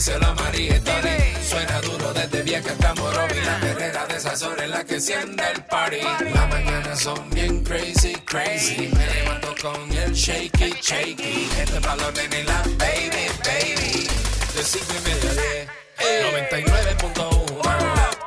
díselo a María. Suena duro desde vieja hasta Morovi. La perrera de esas horas la que enciende el party. Las mañanas son bien crazy, crazy. Me levanto con el shaky, shaky. Este valor de la baby, baby. De cinco y media diez. 99.1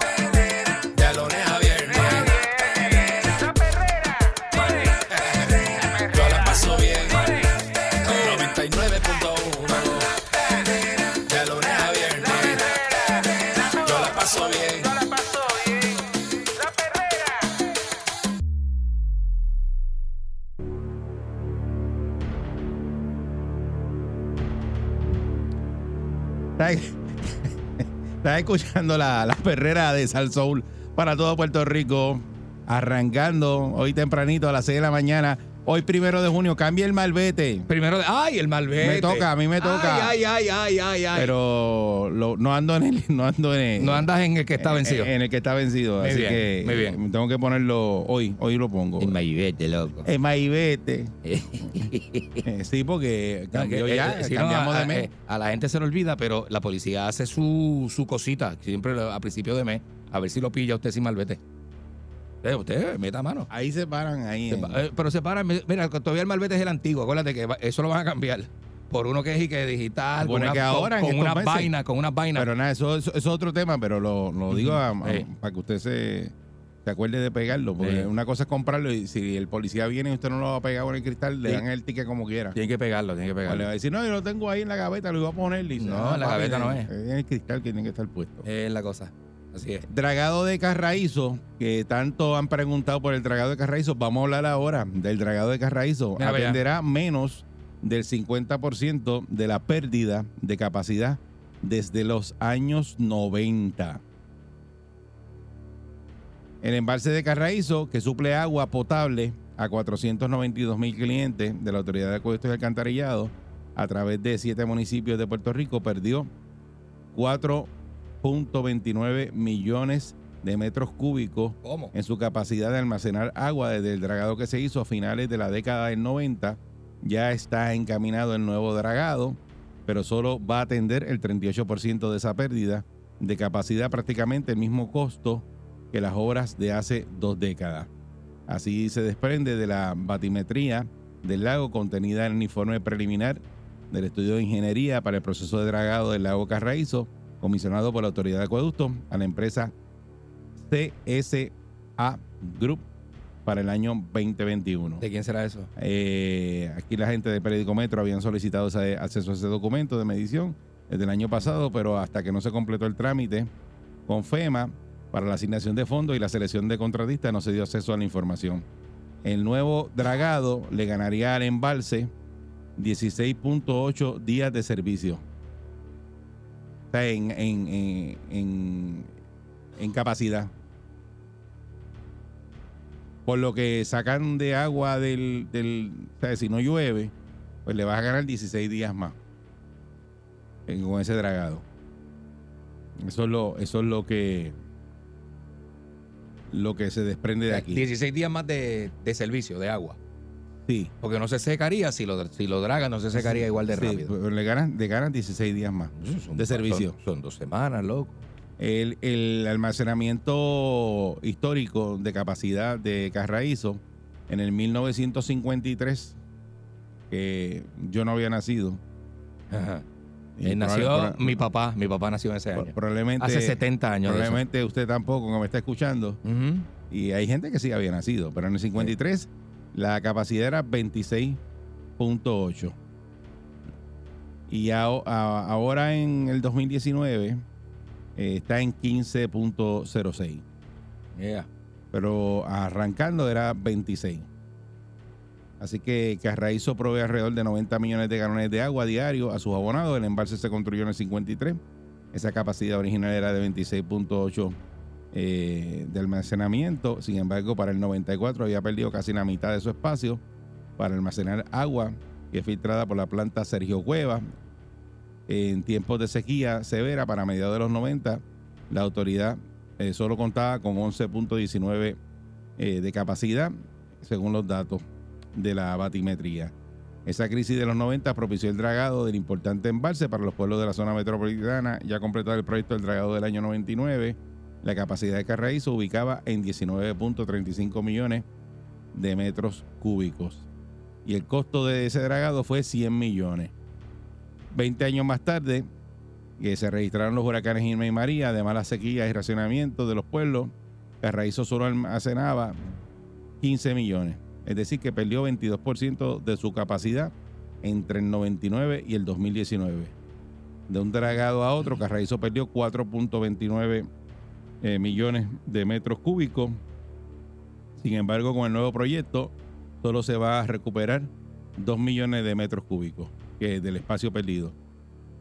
Estás, escuchando la, la perrera de Sal Soul para todo Puerto Rico. Arrancando hoy tempranito a las 6 de la mañana. Hoy primero de junio. Cambia el malvete. Primero, de- ay, el malvete. Me toca, a mí me toca. Ay, ay, ay, ay, ay. Pero lo- no ando en el. No, ando en el, no andas en el que está en- vencido. En, el que está vencido. Muy así bien, que muy bien. eh, tengo que ponerlo hoy. Hoy lo pongo. El malvete, loco. El malvete. Eh, sí, porque cambió ya. eh, si no, cambiamos a, de mes. eh, a la gente se le olvida, pero la policía hace su, su cosita siempre a principio de mes. A ver si lo pilla usted sin malvete. Eh, usted meta mano. Ahí se paran. Ahí. Se pa- eh, pero se para, mira, todavía el malvete es el antiguo. Acuérdate que eso lo van a cambiar por uno que es y que digital, con, Supone una, que ahora, con, con unas meses. vainas, con unas vainas. Pero nada, eso, eso- eso es otro tema, pero lo, lo digo a- a- Eh. para que usted se, se acuerde de pegarlo. Porque Eh. una cosa es comprarlo y si el policía viene y usted no lo va a pegar con el cristal, le Sí. dan el ticket como quiera. Tiene que pegarlo, tiene que O le pegarlo. va a decir, no, yo lo tengo ahí en la gaveta, lo iba a poner. Y dice, No, "Ah, en la gaveta no es. es. en el cristal que tiene que estar puesto. Es la cosa. Así es. Dragado de Carraízo, que tanto han preguntado por el dragado de Carraízo, vamos a hablar ahora del dragado de Carraízo. Mira. Atenderá menos del 50% de la pérdida de capacidad desde los años 90. El embalse de Carraízo, que suple agua potable a 492 mil clientes de la Autoridad de Acueductos y Alcantarillado a través de siete municipios de Puerto Rico, perdió 4.29 millones de metros cúbicos ¿Cómo? en su capacidad de almacenar agua desde el dragado que se hizo a finales de la década del 90. Ya está encaminado el nuevo dragado, pero solo va a atender el 38% de esa pérdida de capacidad, prácticamente el mismo costo que las obras de hace dos décadas. Así se desprende de la batimetría del lago contenida en el informe preliminar del estudio de ingeniería para el proceso de dragado del lago Carraízo, comisionado por la Autoridad de Acueducto a la empresa CSA Group para el año 2021. ¿De quién será eso? Eh, aquí la gente del periódico Metro habían solicitado ese acceso a ese documento de medición desde el año pasado, pero hasta que no se completó el trámite con FEMA para la asignación de fondos y la selección de contratistas no se dio acceso a la información. El nuevo dragado le ganaría al embalse 16.8 días de servicio. En, en, en, en- capacidad. Por lo que sacan de agua del, del si no llueve, pues le vas a ganar 16 días más eh, con ese dragado. Eso es lo, eso es lo que lo que se desprende de aquí. 16 días más de, de servicio, de agua. Sí. Porque no se secaría, si lo, si lo dragan, no se secaría igual de Sí, rápido. pero le ganan, le ganan 16 días más Son- de servicio. Son, son dos semanas, loco. El, el almacenamiento histórico de capacidad de Carraízo en el 1953, que yo no había nacido. Ajá. nació mi papá, mi papá nació en ese año. probablemente, Hace 70 años. probablemente usted tampoco, que me está escuchando. Y hay gente que sí había nacido, pero en el 53 la capacidad era 26.8. Y a- a- ahora en el 2019 eh, está en 15.06. Yeah. Pero arrancando era 26. Así que Carraízo provee alrededor de 90 millones de galones de agua diario a sus abonados. El embalse se construyó en el 53. Esa capacidad original era de 26.8 eh, de almacenamiento. Sin embargo, para el 94 había perdido casi la mitad de su espacio para almacenar agua que es filtrada por la planta Sergio Cueva. En tiempos de sequía severa, para mediados de los 90, la autoridad eh, solo contaba con 11.19 eh, de capacidad, según los datos de la batimetría. Esa crisis de los 90 propició el dragado del importante embalse para los pueblos de la zona metropolitana. Ya completado el proyecto del dragado del año 99, la capacidad de Carraí se ubicaba en 19.35 millones de metros cúbicos. Y el costo de ese dragado fue 100 millones. 20 años más tarde, que se registraron los huracanes Irma y María, además las sequías y racionamientos de los pueblos, Carraízo solo almacenaba 15 millones. Es decir, que perdió 22% de su capacidad entre el 99 y el 2019. De un dragado a otro, Carraízo perdió 4.29 eh, millones de metros cúbicos. Sin embargo, con el nuevo proyecto, solo se va a recuperar 2 millones de metros cúbicos que del espacio perdido.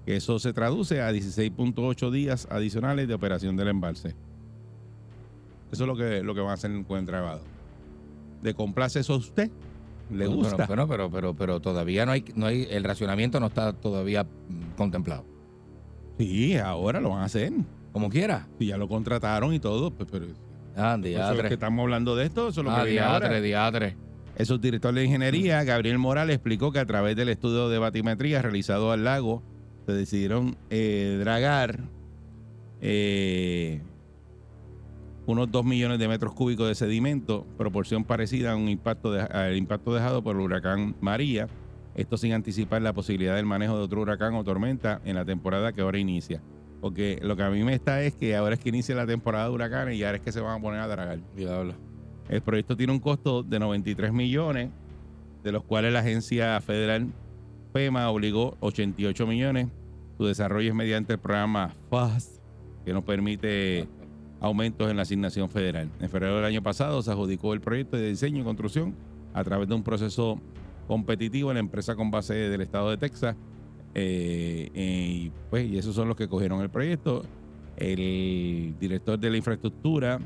Eso se traduce a 16.8 días adicionales de operación del embalse. Eso es lo que, lo que van a hacer con el dragado. ¿Le complace eso a usted? ¿Le gusta? Bueno, pero, pero, pero todavía no hay, no hay, el racionamiento no está todavía mm, contemplado. Sí, ahora lo van a hacer. Como quiera. Si ya lo contrataron y todo, pues, pero Ah, es que estamos hablando de esto, eso es lo Ah, que viene ahora. El subdirector de ingeniería, Gabriel Morales, explicó que a través del estudio de batimetría realizado al lago, se decidieron eh, dragar eh, unos 2 millones de metros cúbicos de sedimento, proporción parecida a un impacto de- al impacto dejado por el huracán María. Esto sin anticipar la posibilidad del manejo de otro huracán o tormenta en la temporada que ahora inicia. Porque lo que a mí me está es que ahora es que inicia la temporada de huracanes y ahora es que se van a poner a dragar. Diablo. El proyecto tiene un costo de 93 millones, de los cuales la agencia federal FEMA obligó 88 millones. Su desarrollo es mediante el programa FAST, que nos permite aumentos en la asignación federal. En febrero del año pasado se adjudicó el proyecto de diseño y construcción a través de un proceso competitivo en la empresa con base del estado de Texas. Eh, eh, y, pues, y esos son los que cogieron el proyecto. El director de la infraestructura,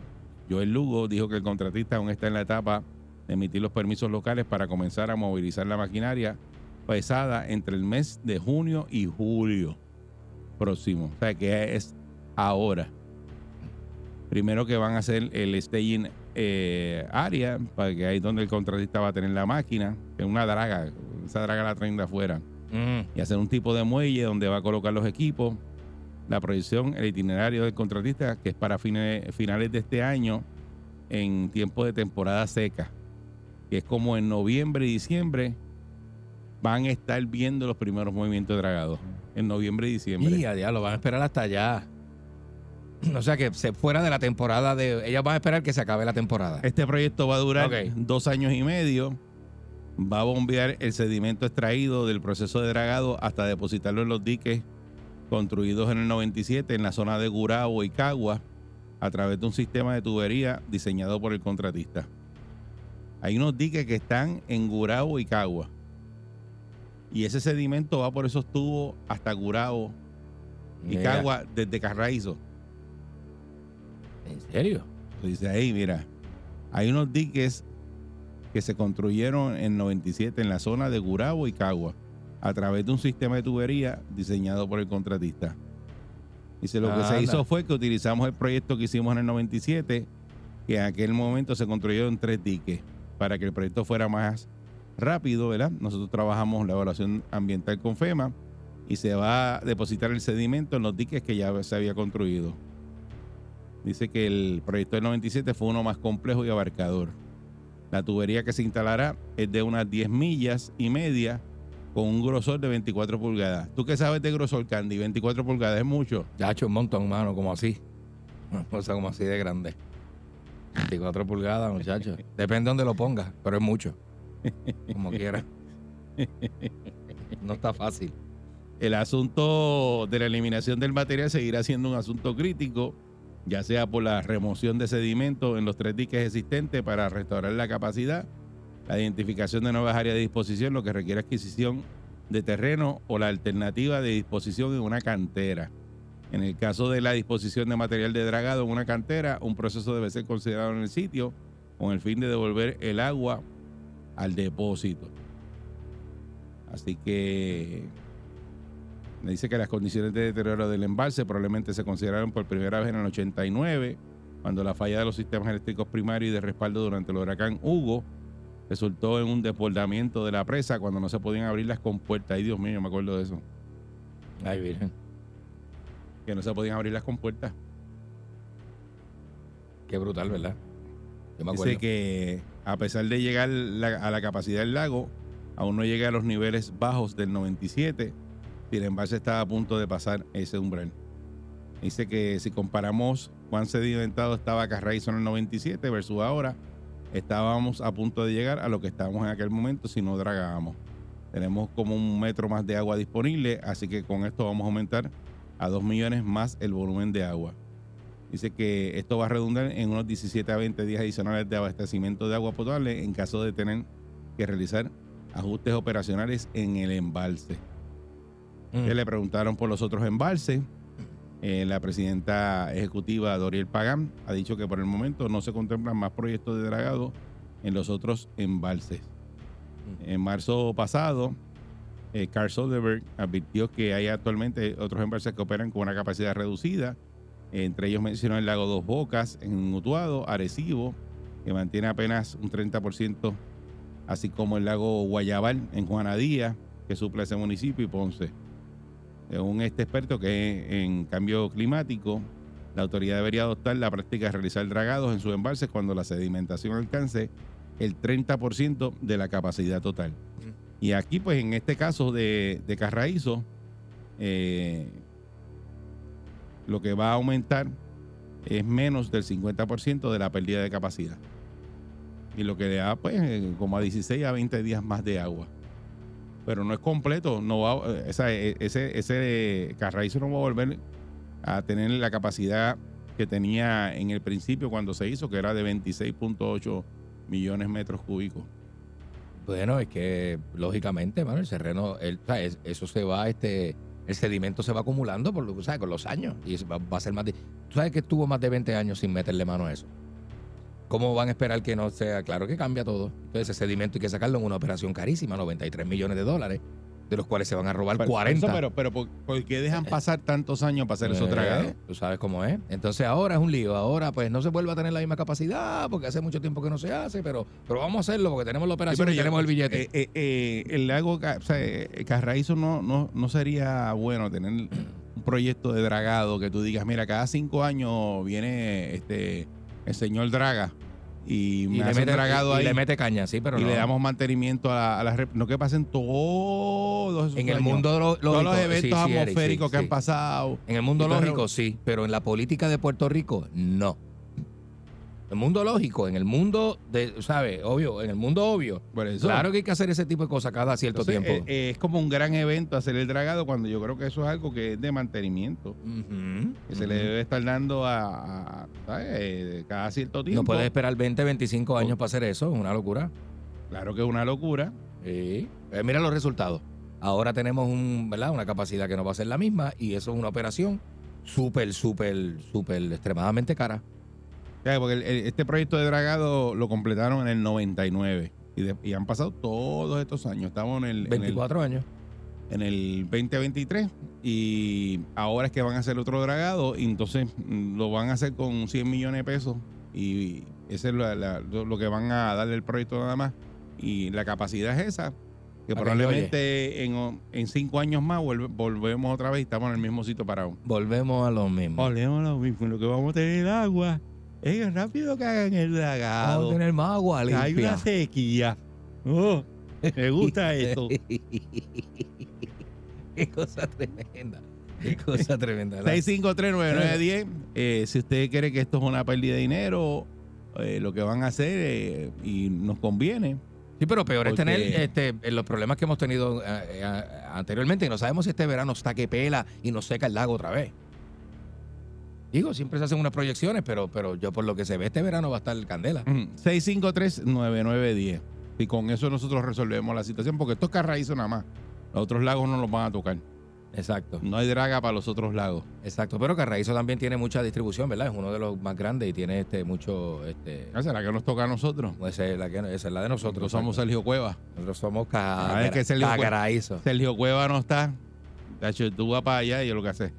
Joel Lugo, dijo que el contratista aún está en la etapa de emitir los permisos locales para comenzar a movilizar la maquinaria pesada entre el mes de junio y julio próximo. O sea que es ahora. Primero que van a hacer el staging eh, área, para que ahí donde el contratista va a tener la máquina, es una draga, esa draga la traen de afuera Mm. y hacer un tipo de muelle donde va a colocar los equipos, la proyección, el itinerario del contratista, que es para fines, finales de este año, en tiempo de temporada seca, que es como en noviembre y diciembre, van a estar viendo los primeros movimientos de dragado, en noviembre y diciembre. Y a diablo, van a esperar hasta allá. O sea que se fuera de la temporada de. Ellas van a esperar que se acabe la temporada. Este proyecto va a durar dos años y medio. Va a bombear el sedimento extraído del proceso de dragado hasta depositarlo en los diques construidos en el 97 en la zona de Gurabo y Cagua a través de un sistema de tubería diseñado por el contratista. Hay unos diques que están en Gurabo y Cagua. Y ese sedimento va por esos tubos hasta Gurabo y Mira, Cagua desde Carraízo. ¿En serio? Dice ahí, mira, hay unos diques que se construyeron en 97 en la zona de Gurabo y Cagua a través de un sistema de tubería diseñado por el contratista. Dice, lo que se Anda. hizo fue que utilizamos el proyecto que hicimos en el 97, que en aquel momento se construyeron tres diques para que el proyecto fuera más rápido, ¿verdad? Nosotros trabajamos la evaluación ambiental con FEMA y se va a depositar el sedimento en los diques que ya se había construido. Dice que el proyecto del 97 fue uno más complejo y abarcador. La tubería que se instalará es de unas 10 millas y media con un grosor de 24 pulgadas. ¿Tú qué sabes de grosor, Candy? 24 pulgadas es mucho. Ya ha hecho un montón, mano, como así. Una cosa como así de grande. 24 pulgadas, muchachos. Depende de donde lo pongas, pero es mucho. Como quiera. No está fácil. El asunto de la eliminación del material seguirá siendo un asunto crítico, ya sea por la remoción de sedimentos en los tres diques existentes para restaurar la capacidad, la identificación de nuevas áreas de disposición, lo que requiere adquisición de terreno o la alternativa de disposición en una cantera. En el caso de la disposición de material de dragado en una cantera, un proceso debe ser considerado en el sitio con el fin de devolver el agua al depósito. Así que me dice que las condiciones de deterioro del embalse probablemente se consideraron por primera vez en el 89, cuando la falla de los sistemas eléctricos primarios y de respaldo durante el huracán Hugo resultó en un desbordamiento de la presa cuando no se podían abrir las compuertas. Ay, Dios mío, me acuerdo de eso. Ay, virgen. Que no se podían abrir las compuertas. Qué brutal, ¿verdad? Yo me acuerdo. Dice que a pesar de llegar la- a la capacidad del lago, aún no llega a los niveles bajos del 97. Si el embalse está a punto de pasar ese umbral. Dice que si comparamos cuán sedimentado estaba Carraízo en el 97 versus ahora, estábamos a punto de llegar a lo que estábamos en aquel momento si no dragábamos. Tenemos como un metro más de agua disponible, así que con esto vamos a aumentar a 2 millones más el volumen de agua. Dice que esto va a redundar en unos 17 a 20 días adicionales de abastecimiento de agua potable en caso de tener que realizar ajustes operacionales en el embalse. Mm. Le preguntaron por los otros embalses. Eh, la presidenta ejecutiva Doriel Pagán ha dicho que por el momento no se contemplan más proyectos de dragado en los otros embalses. En marzo pasado, eh, Carl Soderberg advirtió que hay actualmente otros embalses que operan con una capacidad reducida. Entre ellos mencionó el lago Dos Bocas en Utuado, Arecibo, que mantiene apenas un 30%, así como el lago Guayabal en Juanadía, que suple ese municipio, y Ponce. Según este experto que en cambio climático, la autoridad debería adoptar la práctica de realizar dragados en sus embalses cuando la sedimentación alcance el 30% de la capacidad total. Y aquí, pues en este caso de, de Carraízo, eh, lo que va a aumentar es menos del 50% de la pérdida de capacidad. Y lo que le da, pues, eh, como a 16 a 20 días más de agua. Pero no es completo, no va, eh, eh, ese, ese no va a volver a tener la capacidad que tenía en el principio cuando se hizo, que era de 26.8 millones de metros cúbicos. Bueno, es que lógicamente, mano, el terreno, el, o sea, es- eso se va, este, el sedimento se va acumulando por, lo- ¿sabes? con los años. Y va a ser más de. ¿Tú sabes que estuvo más de 20 años sin meterle mano a eso? ¿Cómo van a esperar que no sea? Claro que cambia todo. Entonces, ese sedimento hay que sacarlo en una operación carísima, 93 millones de dólares, de los cuales se van a robar Pero, 40. eso, pero, pero ¿por, por qué dejan pasar tantos años para hacer Eh, dragados? Tú sabes cómo es. Entonces ahora es un lío. Ahora pues no se vuelve a tener la misma capacidad porque hace mucho tiempo que no se hace, pero, pero vamos a hacerlo porque tenemos la Sí, operación pero y yo- tenemos el billete. eh, eh, eh, el lago, o sea, eh, Carraízo no, no, no sería bueno tener un proyecto de dragado que tú digas, mira, cada cinco años viene este el señor Draga y, me le mete, dragado y- y ahí le mete caña, sí, pero y no. le damos mantenimiento a, la- a las rep- no que pasen todos esos en el mundo lo- todos los eventos sí, sí, Eric, atmosféricos sí, que han pasado. En el mundo lógico sí, pero en la política de Puerto Rico no. El mundo lógico, en el mundo de, ¿sabes? Obvio, en el mundo obvio. Por eso. Claro que hay que hacer ese tipo de cosas cada cierto Entonces, tiempo. eh, eh, es como un gran evento hacer el dragado cuando yo creo que eso es algo que es de mantenimiento. Que se le debe estar dando a, a- ¿sabes? Eh, cada cierto tiempo. No puedes esperar 20, 25 Oh. años para hacer eso, es una locura. Claro que es una locura. Sí. Eh, mira los resultados. Ahora tenemos un, ¿verdad? una capacidad que no va a ser la misma y eso es una operación súper, súper, súper extremadamente cara. Sea, Porque el- el- este proyecto de dragado lo completaron en el 99 y, de- y han pasado todos estos años. Estamos en el, en el, 24 años. en el 2023 y ahora es que van a hacer otro dragado y entonces mm, lo van a hacer con 100 millones de pesos y ese es la- la- lo, que van a darle el proyecto nada más y la capacidad es esa que probablemente en, en cinco años más volvemos otra vez y estamos en el mismo sitio parado. Volvemos a lo mismo. Volvemos a lo mismo, lo que vamos a tener agua. Es rápido que hagan el Vamos dragado. a tener más agua Hay limpia. una sequía. Oh, me gusta esto. Qué cosa tremenda. Qué cosa tremenda. ¿verdad? 6539910. Eh, si usted cree que esto es una pérdida de dinero, eh, lo que van a hacer eh, y nos conviene. Sí, pero peor Porque- es tener este, los problemas que hemos tenido eh, anteriormente y no sabemos si este verano está que pela y nos seca el lago otra vez. Digo, siempre se hacen unas proyecciones, pero, pero yo por lo que se ve este verano va a estar candela. Ujú. 6539910. Y con eso nosotros resolvemos la situación, porque esto es carraízo nada más. Los otros lagos no los van a tocar. Exacto, No hay draga para los otros lagos. exacto. Pero Carraízo también tiene mucha distribución, ¿verdad? Es uno de los más grandes y tiene este mucho. Este, Ah, ¿Será que nos toca a nosotros? esa, es la que, esa es la de nosotros. Nosotros somos. Sergio Cueva. Nosotros somos Ah, es que Sergio. Sergio Cueva no está. Tacho, tú vas para allá y yo lo que hace.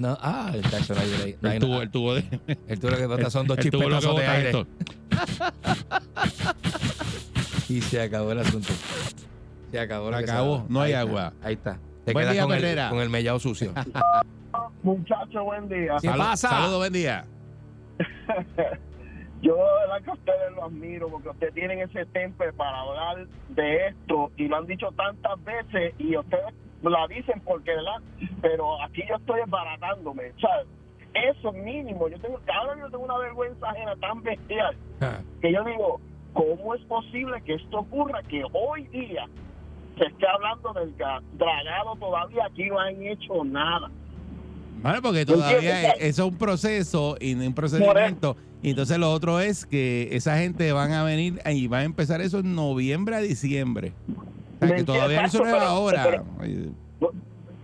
No, ah, el tacho no hay break. No hay El tubo, nada. el tubo de. El tubo lo que bota son dos el chispetazos de aire. esto. Y se acabó el asunto. Se acabó. lo Se que acabó, no hay Ahí está, agua. Ahí está. Te Buen día, con, el, con el mellado sucio. Muchachos, buen día. ¿Qué pasa? Saludos, buen día. Yo de verdad que a ustedes lo admiro porque ustedes tienen ese temple para hablar de esto y lo han dicho tantas veces y ustedes la dicen porque, ¿verdad? Pero aquí yo estoy embaratándome, ¿sabes? Eso mínimo, yo tengo, ahora yo tengo una vergüenza ajena tan bestial que yo digo, ¿cómo es posible que esto ocurra? Que hoy día se esté hablando del ga- dragado todavía aquí no han hecho nada. Bueno, porque ¿Tú todavía es- eso es un proceso y un procedimiento. Y entonces lo otro es que esa gente van a venir y va a empezar eso en noviembre a diciembre. Que todavía eso no es ahora.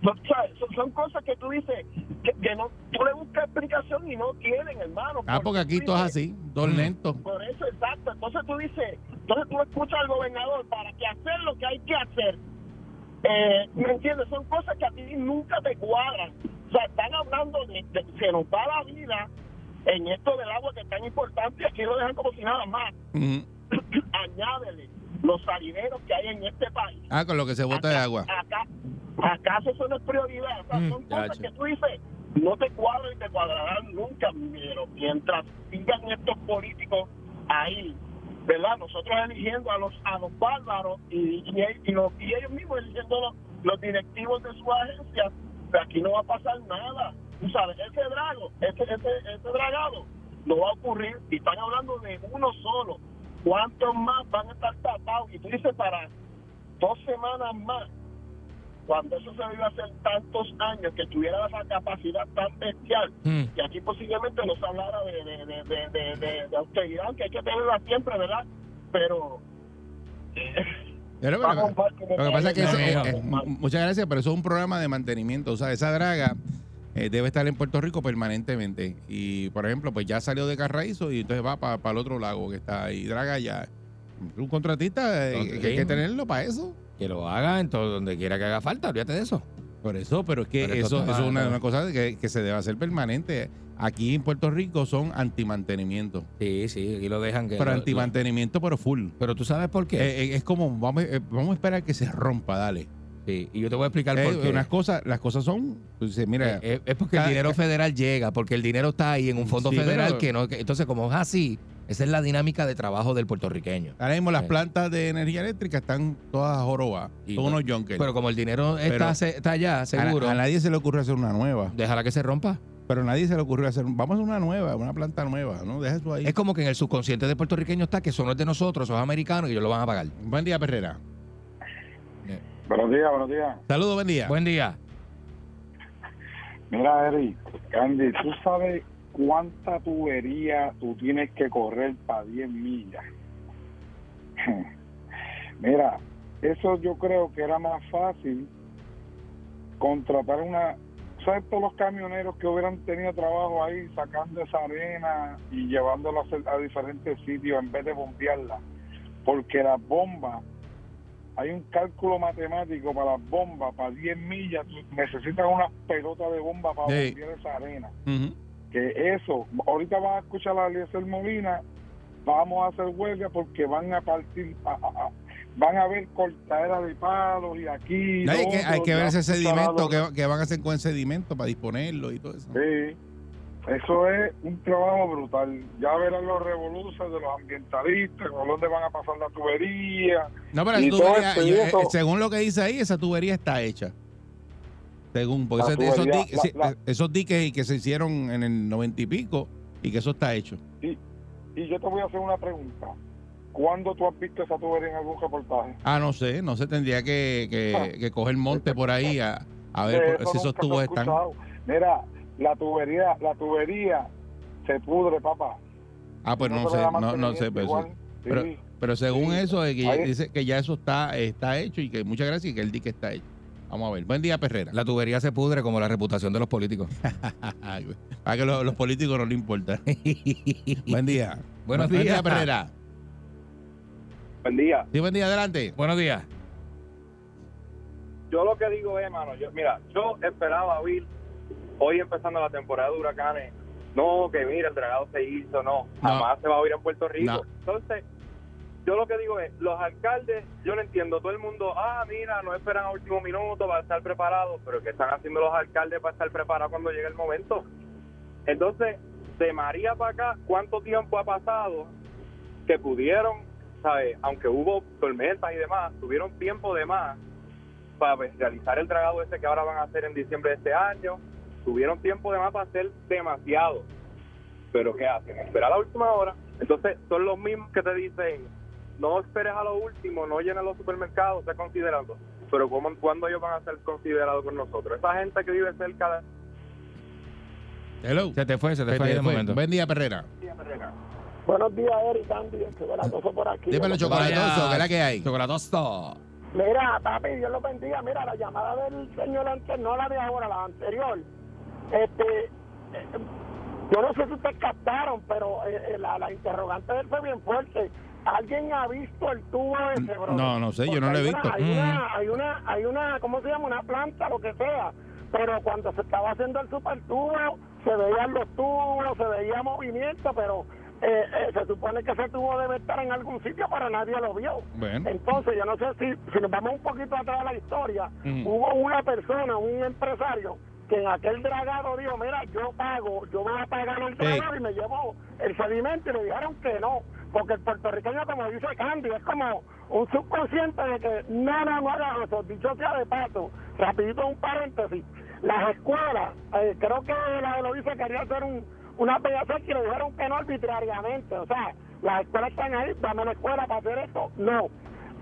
Son, son cosas que tú dices que, que no, tú le buscas explicación y no tienen, hermano. Ah, porque aquí todo es así, todo lento. Por eso, exacto. Entonces tú dices, entonces tú escuchas al gobernador para que hacer lo que hay que hacer. Eh, ¿Me entiendes? Son cosas que a ti nunca te cuadran. O sea, están hablando de, de se nos va la vida en esto del agua que es tan importante. Aquí lo dejan como si nada más. Ujú. Añádele los salineros que hay en este país. Ah, con lo que se bota de agua. Acá, ¿Acaso eso no es prioridad? O sea, Mm, son cosas que tú dices, no te cuadran y te cuadrarán nunca, pero mientras sigan estos políticos ahí, ¿verdad? Nosotros eligiendo a los a los bárbaros y, y, y los- y ellos mismos eligiendo los, los directivos de su agencia, pues aquí no va a pasar nada. Tú sabes, ese drago, ese, ese, ese dragado no va a ocurrir y están hablando de uno solo. ¿Cuántos más van a estar tapados? Y tú dices para dos semanas más, cuando eso se iba a hacer tantos años, que tuviera esa capacidad tan bestial, Mm. que aquí posiblemente no se hablara de, de, de, de, de- de- de austeridad, que hay que tenerla siempre, ¿verdad? Pero... Pero, pero- como lo que pasa es que eh, eh, muchas gracias, pero eso es un programa de mantenimiento. O sea, esa draga eh, debe estar en Puerto Rico permanentemente. Y, por ejemplo, pues ya salió de Carraízo y entonces va para el otro lago que está ahí. Draga ya. Un contratista eh, que hay que tenerlo para eso. Que lo haga en todo donde quiera que haga falta, olvídate de eso. Por eso, pero es que Pero eso, es una, una cosa que, que se debe hacer permanente. Aquí en Puerto Rico son antimantenimiento. Sí, sí, aquí lo dejan que. Pero antimantenimiento, pero full. pero tú sabes por qué. Eh, eh, es como, vamos, eh, vamos a esperar que se rompa, dale. Sí, y yo te voy a explicar Eh, por qué. unas cosas, las cosas son, pues, mira, Eh, eh, es porque el dinero federal llega, porque el dinero está ahí en un fondo Sí, federal pero- que no. que- entonces, como es así, esa es la dinámica de trabajo del puertorriqueño. ahora mismo las plantas de energía eléctrica están todas jorobadas, Y- son unos junkers. Pero como el dinero está, se- está allá, seguro, a nadie se le ocurre hacer una nueva, déjala que se rompa. pero a nadie se le ocurrió hacer, vamos a hacer una nueva, una planta nueva, ¿no? Deja eso ahí. Es como que en el subconsciente del puertorriqueño está que eso no es de nosotros, son americanos y ellos lo van a pagar. Buen día, Perrera. Buenos días, buenos días. Saludos, buen día. Buen día. Mira, Eri, Candy, ¿tú sabes cuánta tubería tú tienes que correr para 10 millas? Mira, eso yo creo que era más fácil contratar una... ¿Sabes todos los camioneros que hubieran tenido trabajo ahí sacando esa arena y llevándola a diferentes sitios en vez de bombearla? Porque las bombas, hay un cálculo matemático para las bombas, para 10 millas, tú necesitas unas pelotas de bomba para bombear esa arena. Que eso, ahorita van a escuchar a Eliezer Molina, vamos a hacer huelga porque van a partir, a- a- a- van a ver cortadera de palos y aquí. Hay, que, hay que ver ese sedimento que, que van a hacer con el sedimento para disponerlo y todo eso. Sí, eso es un trabajo brutal. Ya verán los revoluciones de los ambientalistas, por dónde van a pasar la tubería. No, pero Y tubería, y y, eh, eso- según lo que dice ahí, esa tubería está hecha. Según, porque ese- esos, diques, la- sí, la- esos diques y que se hicieron en el noventa y pico y que eso está hecho. Y yo te voy a hacer una pregunta. ¿Cuándo tú has visto esa tubería en algún reportaje? Ah, no sé, no se tendría que, que, que coger monte por ahí a, a ver por- si esos tubos están. Mira, la tubería, la tubería se pudre, papá. Ah, pues No sé, no, no sé, mantenimiento pero, Sí. pero, pero según Sí. eso, eh, que Ahí- dice que ya eso está, está hecho y que muchas gracias y que el dique está hecho. Vamos a ver. Buen día, Perrera. La tubería se pudre como la reputación de los políticos. Para que los, los políticos no le importa. buen día. Buenos Buen días. Perrera. Buen día. Sí, buen día, adelante. Buenos días. Yo lo que digo es, mano, yo, mira, yo esperaba oír hoy empezando la temporada de huracanes, no, que mira, el dragado se hizo, no, No. jamás se va a oír en Puerto Rico. No. Entonces, yo lo que digo es, los alcaldes, yo no entiendo, todo el mundo, ah, mira, no esperan a último minuto para estar preparados, pero ¿qué están haciendo los alcaldes para estar preparados cuando llegue el momento? Entonces, de María para acá, ¿cuánto tiempo ha pasado que pudieron, ¿sabes? Aunque hubo tormentas y demás, tuvieron tiempo de más para pues, realizar el dragado ese que ahora van a hacer en diciembre de este año. Tuvieron tiempo de más para hacer demasiado. Pero ¿qué hacen? Esperar a la última hora. Entonces son los mismos que te dicen, no esperes a lo último, no llenes los supermercados, sé considerando. Pero ¿cómo, ¿cuándo ellos van a ser considerados con nosotros? Esa gente que vive cerca de... Hello. Se te fue, se te Se fue ahí te de fue. momento. Buen día, Perrera. Buenos días, Eric, Andy, el chocolatoso por aquí. Dímelo, chocolatoso, ¿qué es la que hay? Chocolatosto. días. Mira, papi, Dios lo bendiga. Mira, la llamada del señor antes, no la de ahora, la anterior. Este, eh, yo no sé si ustedes captaron, pero eh, eh, la, la interrogante de él fue bien fuerte. ¿Alguien ha visto el tubo ese, bro? No, no sé, yo no lo he visto. Una, hay, una, hay una, hay una, ¿cómo se llama? Una planta, lo que sea. Pero cuando se estaba haciendo el super tubo, se veían los tubos, se veía movimiento, pero eh, eh, se supone que ese tubo debe estar en algún sitio, pero nadie lo vio. Bueno. Entonces, yo no sé si, si nos vamos un poquito atrás de la historia, Ujú. hubo una persona, un empresario, que en aquel dragado dijo, mira, yo pago, yo voy a pagar el dragado y me llevó el sedimento y le dijeron que no, porque el puertorriqueño, como dice Candy, es como un subconsciente de que no, no, no haga eso, dicho sea de paso, rapidito un paréntesis, las escuelas, eh, creo que la de lo dice quería hacer un, una pedazo y le dijeron que no arbitrariamente, o sea, las escuelas están ahí, dame la escuela para hacer esto, no.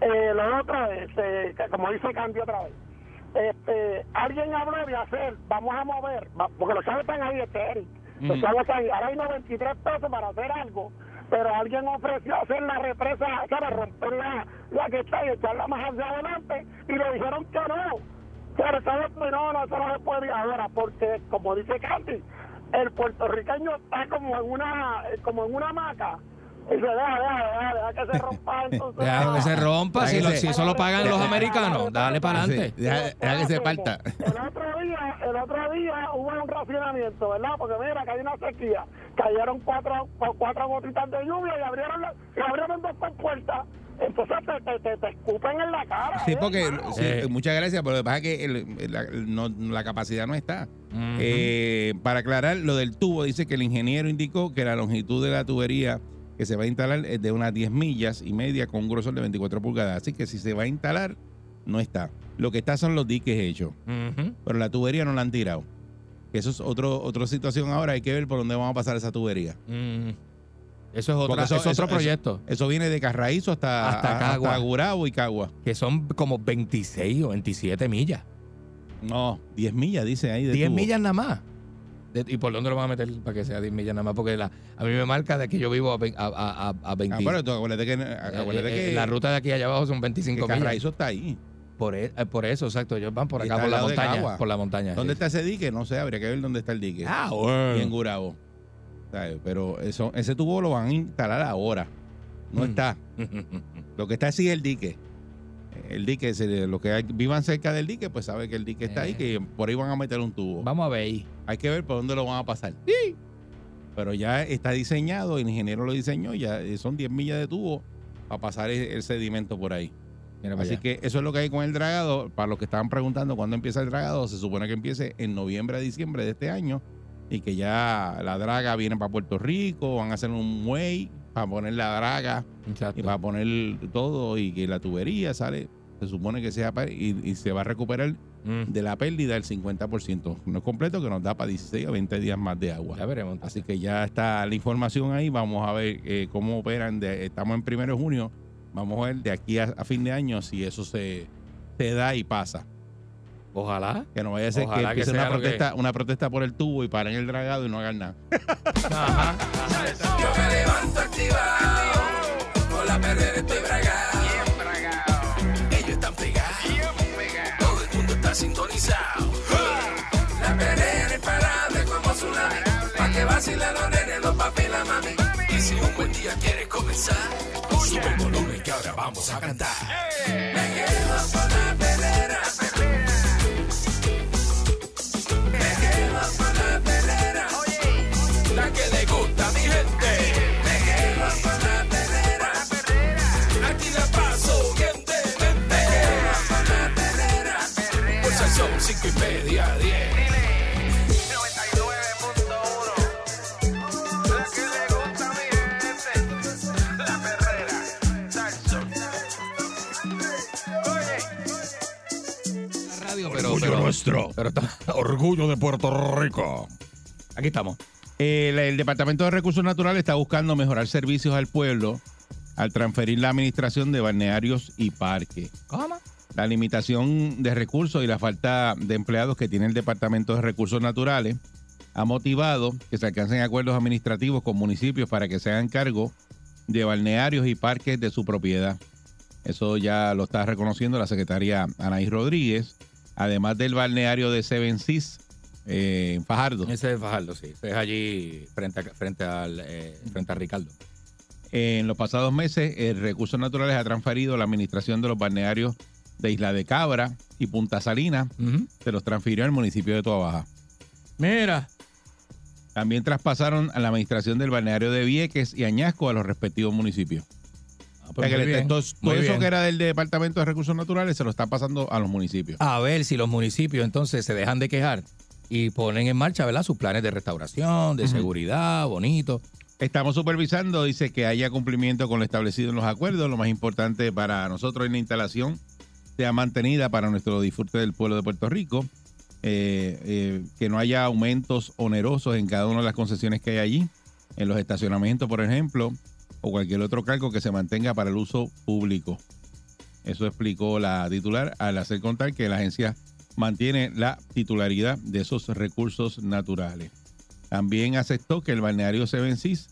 Eh, lo otro es, eh, como dice Candy otra vez, este, alguien habló de hacer, vamos a mover, porque los chavos están ahí, este Eric, los chavos están ahí, ahora hay 93 pesos para hacer algo, pero alguien ofreció hacer la represa, ¿sabes? romper la, la que está y echarla más hacia adelante, y le dijeron que no, pero ¿sabes? Pues no, no, eso no se puede ahora, porque como dice Candy, el puertorriqueño está como en una, como en una hamaca, y se deja, deja, deja, deja que se rompa entonces. Deja que se rompa. Si, que lo- se- si eso lo pagan los americanos, dale para adelante. Sí, deja, deja que se parta. El otro día, el otro día hubo un racionamiento, ¿verdad? Porque mira que hay una sequía. Cayeron cuatro, cuatro gotitas de lluvia y abrieron, la- y abrieron dos compuertas. Entonces te, te, te, te escupen en la cara. Sí, ¿eh, porque sí, Eh. muchas gracias, pero lo que pasa es que el- la, no- la capacidad no está. Eh, para aclarar, lo del tubo, dice que el ingeniero indicó que la longitud de la tubería que se va a instalar es de unas 10 millas y media con un grosor de 24 pulgadas. Así que si se va a instalar, no está. Lo que está son los diques hechos, pero la tubería no la han tirado. Eso es otro, otra situación ahora, hay que ver por dónde vamos a pasar esa tubería. Mm. Eso es, otra, eso- es otro proyecto. Eso viene de Carraízo hasta, Hasta. Gurabo y Cagua. que son como 26 o 27 millas. No, 10 millas, dice ahí. De 10 tubo. millas nada más. De- ¿Y por dónde lo van a meter para que sea 10 millas nada más? Porque la, a mí me marca de que yo vivo a, a, a, a- a 20. Ah, pero tú acuérdate que, Eh, acuérdate eh, que, la ruta de aquí allá abajo son que 25 millas. Carraízo está ahí. Por, e- eh, por eso, exacto. Ellos van por Y acá, por la montaña. Por la montaña. ¿Dónde sí. está ese dique? No sé, habría que ver dónde está el dique. Ah, y bueno. en Gurabo. Pero eso, ese tubo lo van a instalar ahora. No Mm. está. Lo que está sí es el dique. El dique, los que vivan cerca del dique, pues sabe que el dique está ahí, Eh. que por ahí van a meter un tubo. Vamos a ver ahí. Hay que ver por dónde lo van a pasar. Pero ya está diseñado, el ingeniero lo diseñó, ya eh, son 10 millas de tubo para pasar el, el sedimento por ahí. Mira Así allá. que eso es lo que hay con el dragado. Para los que estaban preguntando cuándo empieza el dragado, se supone que empiece en noviembre a diciembre de este año y que ya la draga viene para Puerto Rico, van a hacer un muey para poner la draga Exacto. y para poner todo y que la tubería sale, se supone que sea y, y se va a recuperar Mm. de la pérdida el 50%. No es completo que nos da para 16 o 20 días más de agua. Ya veremos. Así que ya está la información ahí. Vamos a ver eh, cómo operan. De- estamos en primero de junio. Vamos a ver de aquí a, a fin de año si eso se, se da y pasa. Ojalá. Que no vaya a ser que Ojalá que sea una que- protesta, una protesta por el tubo y paren el dragado y no hagan nada. Ajá. Yo me levanto activado, con la perrera estoy sintonizado. La pelea es como tsunami. Pa' que vacilan los nenes, los papi la mami. Y si un buen día quieres comenzar, sube el volumen que ahora vamos a cantar. Me quedo con la pero, pero, orgullo de Puerto Rico. Aquí estamos. El, el Departamento de Recursos Naturales está buscando mejorar servicios al pueblo al transferir la administración de balnearios y parques. ¿Cómo? La limitación de recursos y la falta de empleados que tiene el Departamento de Recursos Naturales ha motivado que se alcancen acuerdos administrativos con municipios para que se hagan cargo de balnearios y parques de su propiedad. Eso ya lo está reconociendo la secretaria Anaís Rodríguez, además del balneario de Seven Seas eh, en Fajardo. Ese es Fajardo, sí. Ese es allí frente a, frente al, eh, frente a Ricardo. En los pasados meses, el Recursos Naturales ha transferido la administración de los balnearios de Isla de Cabra y Punta Salina. Se los transfirió al municipio de Toa Baja. Mira. También traspasaron a la administración del balneario de Vieques y Añasco a los respectivos municipios. Ah, pues que bien, todo, eso bien. que era del Departamento de Recursos Naturales se lo está pasando a los municipios. A ver si los municipios entonces se dejan de quejar y ponen en marcha, ¿verdad? Sus planes de restauración, de seguridad, bonito. Estamos supervisando, dice que haya cumplimiento con lo establecido en los acuerdos. Lo más importante para nosotros es la instalación sea mantenida para nuestro disfrute del pueblo de Puerto Rico. Eh, eh, que no haya aumentos onerosos en cada una de las concesiones que hay allí, en los estacionamientos, por ejemplo, o cualquier otro cargo que se mantenga para el uso público. Eso explicó la titular al hacer contar que la agencia mantiene la titularidad de esos recursos naturales. También aceptó que el balneario Seven Seas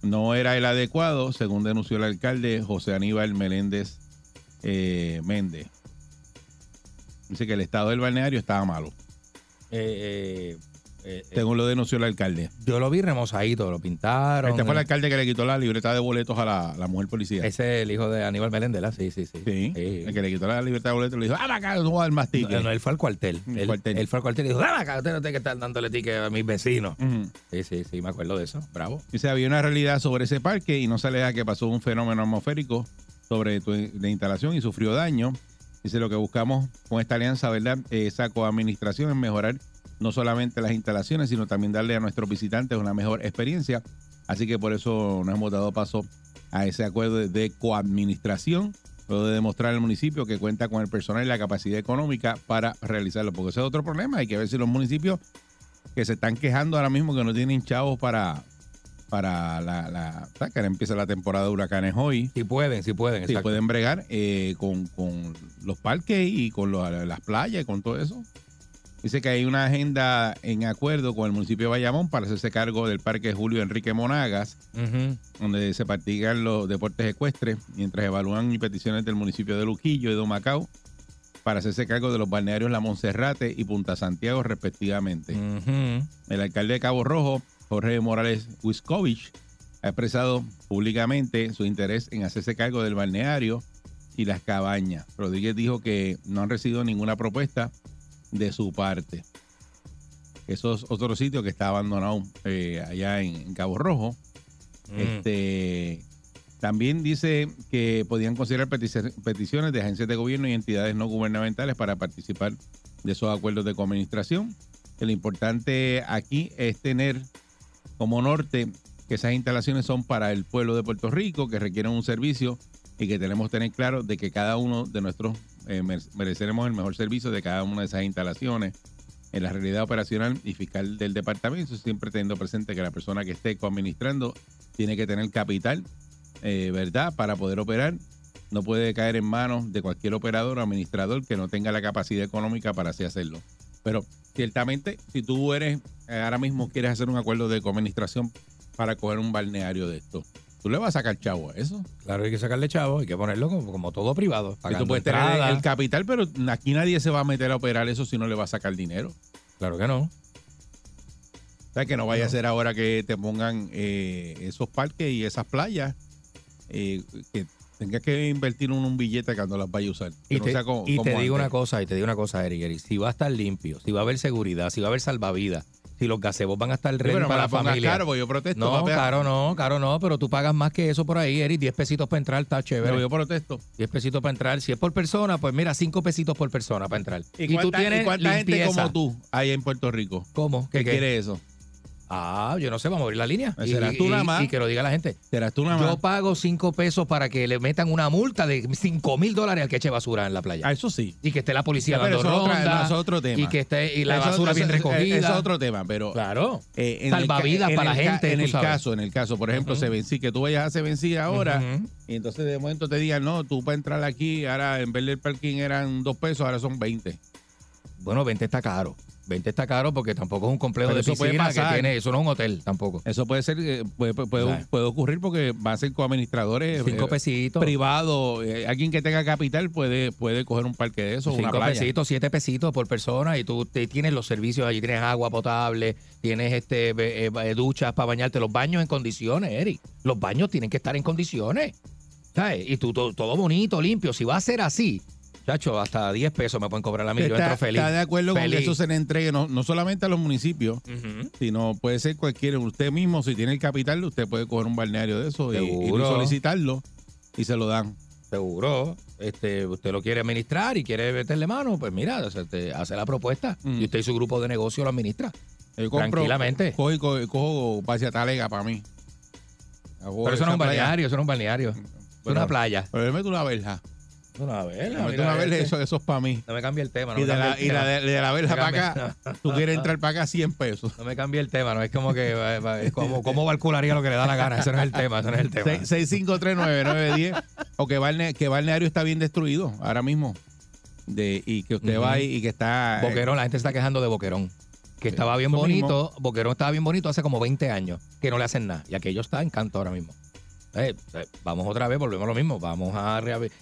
no era el adecuado, según denunció el alcalde José Aníbal Meléndez eh, Méndez. Dice que el estado del balneario estaba malo, Eh, eh, eh, eh, según lo denunció el alcalde. yo lo vi remozadito, lo pintaron. Este fue el eh, alcalde que le quitó la libreta de boletos a la, la mujer policía. Ese es el hijo de Aníbal Meléndez, ¿verdad? Sí, sí, sí. Sí, el que le quitó la libreta de boletos le dijo, ah, acá, no voy a dar más tickets. No, no, él fue al cuartel. El Él, cuartel. él fue al cuartel y dijo, dame acá, usted no tiene que estar dándole ticket a mis vecinos. Sí, sí, sí, me acuerdo de eso. Bravo. Dice, había una realidad sobre ese parque y no se aleja que pasó un fenómeno atmosférico sobre tu, la instalación y sufrió daño. Dice, lo que buscamos con esta alianza, ¿verdad? Eh, Esa coadministración es mejorar no solamente las instalaciones, sino también darle a nuestros visitantes una mejor experiencia. Así que por eso nos hemos dado paso a ese acuerdo de, coadministración, luego de demostrar al municipio que cuenta con el personal y la capacidad económica para realizarlo. Porque ese es otro problema. Hay que ver si los municipios que se están quejando ahora mismo que no tienen chavos para, para la, la ¿sabes? que ahora empieza la temporada de huracanes hoy. Si pueden, si pueden. Si exacto. pueden bregar eh, con, con los parques y con las playas y con todo eso. Dice que hay una agenda en acuerdo con el municipio de Bayamón para hacerse cargo del parque Julio Enrique Monagas, donde se practican los deportes ecuestres, mientras evalúan peticiones del municipio de Luquillo y de Macao para hacerse cargo de los balnearios La Monserrate y Punta Santiago, respectivamente. El alcalde de Cabo Rojo, Jorge Morales Wiskovich, ha expresado públicamente su interés en hacerse cargo del balneario y las cabañas. Rodríguez dijo que no han recibido ninguna propuesta de su parte. Eso es otro sitio que está abandonado eh, allá en, en Cabo Rojo. Mm. Este, también dice que podían considerar petici- peticiones de agencias de gobierno y entidades no gubernamentales para participar de esos acuerdos de coadministración. Lo importante aquí es tener como norte que esas instalaciones son para el pueblo de Puerto Rico, que requieren un servicio y que tenemos que tener claro de que cada uno de nosotros eh, mere- mereceremos el mejor servicio de cada una de esas instalaciones en la realidad operacional y fiscal del departamento, siempre teniendo presente que la persona que esté coadministrando tiene que tener capital, eh, ¿verdad?, para poder operar. No puede caer en manos de cualquier operador o administrador que no tenga la capacidad económica para así hacerlo. Pero ciertamente, si tú eres, ahora mismo quieres hacer un acuerdo de coadministración para coger un balneario de esto, tú le vas a sacar chavo a eso. Claro, hay que sacarle chavo, hay que ponerlo como, como todo privado. Y tú puedes tener el capital, pero aquí nadie se va a meter a operar eso si no le va a sacar dinero. Claro que no. O sea, que no vaya a ser ahora que te pongan eh, esos parques y esas playas eh, que tengas que invertir en un billete cuando las vayas a usar. Y no te, sea como- y te como digo una cosa, y te digo una cosa, Eric, Eric, si va a estar limpio, si va a haber seguridad, si va a haber salvavidas, si los gazebos van a estar Sí, ready pero me para la familia. caro, yo protesto. no, papi. caro no, caro no, pero tú pagas más que eso por ahí, Eric, 10 pesitos para entrar, está chévere. Pero yo protesto. 10 pesitos para entrar. Si es por persona, pues mira, 5 pesitos por persona para entrar. ¿Y, tú cuánta, tienes y cuánta gente como tú hay en Puerto Rico? ¿Cómo? ¿Qué, ¿Qué, qué? quiere eso? Ah, yo no sé, vamos a abrir la línea. Pues Y, serás tú y- nada más. y que lo diga la gente. ¿Serás tú nada Yo más? pago 5 pesos para que le metan una multa de 5 mil dólares al que eche basura en la playa. Ah, eso sí. y que esté la policía pero dando eso es otra- ronda, no, eso es otro tema. Y que esté y la Eso- basura eso- bien recogida. Eso es otro tema, pero Claro. eh, Salvavidas para la gente, En el sabes. caso, en el caso, por ejemplo, se vencí, que tú vayas a se vencí ahora y entonces de momento te digan, no, tú para entrar aquí, ahora en vez del parking eran dos pesos, ahora son 20. Bueno, 20 está caro. 20 está caro porque tampoco es un complejo Pero de eso puede piscina que pasar. tiene, eso no es un hotel tampoco. Eso puede ser, eh, puede, puede, puede- Claro. puede ocurrir porque va a ser con administradores 5 eh, pesitos. privados. eh, alguien que tenga capital puede, puede coger un parque de eso, una Cinco playa. pesitos, siete pesitos por persona y tú te tienes los servicios allí, tienes agua potable, tienes este duchas para bañarte, los baños en condiciones, Eric. Los baños tienen que estar en condiciones. ¿Sabes? Y tú to- todo bonito, limpio. Si va a ser así, chacho, hasta 10 pesos me pueden cobrar a mí. Yo ¿Está, entro feliz. está de acuerdo con que eso se le entregue no, no solamente a los municipios, sino puede ser cualquiera. Usted mismo, si tiene el capital, usted puede coger un balneario de eso y, solicitarlo y se lo dan. Seguro, este, usted lo quiere administrar y quiere meterle mano, pues mira, hace, te- hace la propuesta Mm. y usted y su grupo de negocio lo administra. Yo compro, Tranquilamente. Cojo, y cojo, cojo hacia Talega para mí. Pero eso no es un balneario, eso no es un balneario. Es una playa. Pero meto una verja. Una vela, Le meto mira, una verja, este. eso, eso es para mí. No me cambie el tema. No Y de, la, y la de, de la verja No me para acá, tú quieres entrar para acá 100 pesos. No me cambie el tema, no es como que es como cómo calcularía lo que le da la gana. Ese no es el tema, ese no es el tema. 6539910 o que, balne, que balneario está bien destruido ahora mismo. De, y que usted va ahí y que está... eh, Boquerón, la gente se está quejando de Boquerón. Que estaba bien bonito, Boquerón estaba bien bonito hace como 20 años, que no le hacen nada. Y aquello está en canto ahora mismo. Eh, eh, vamos otra vez, volvemos a lo mismo. Vamos a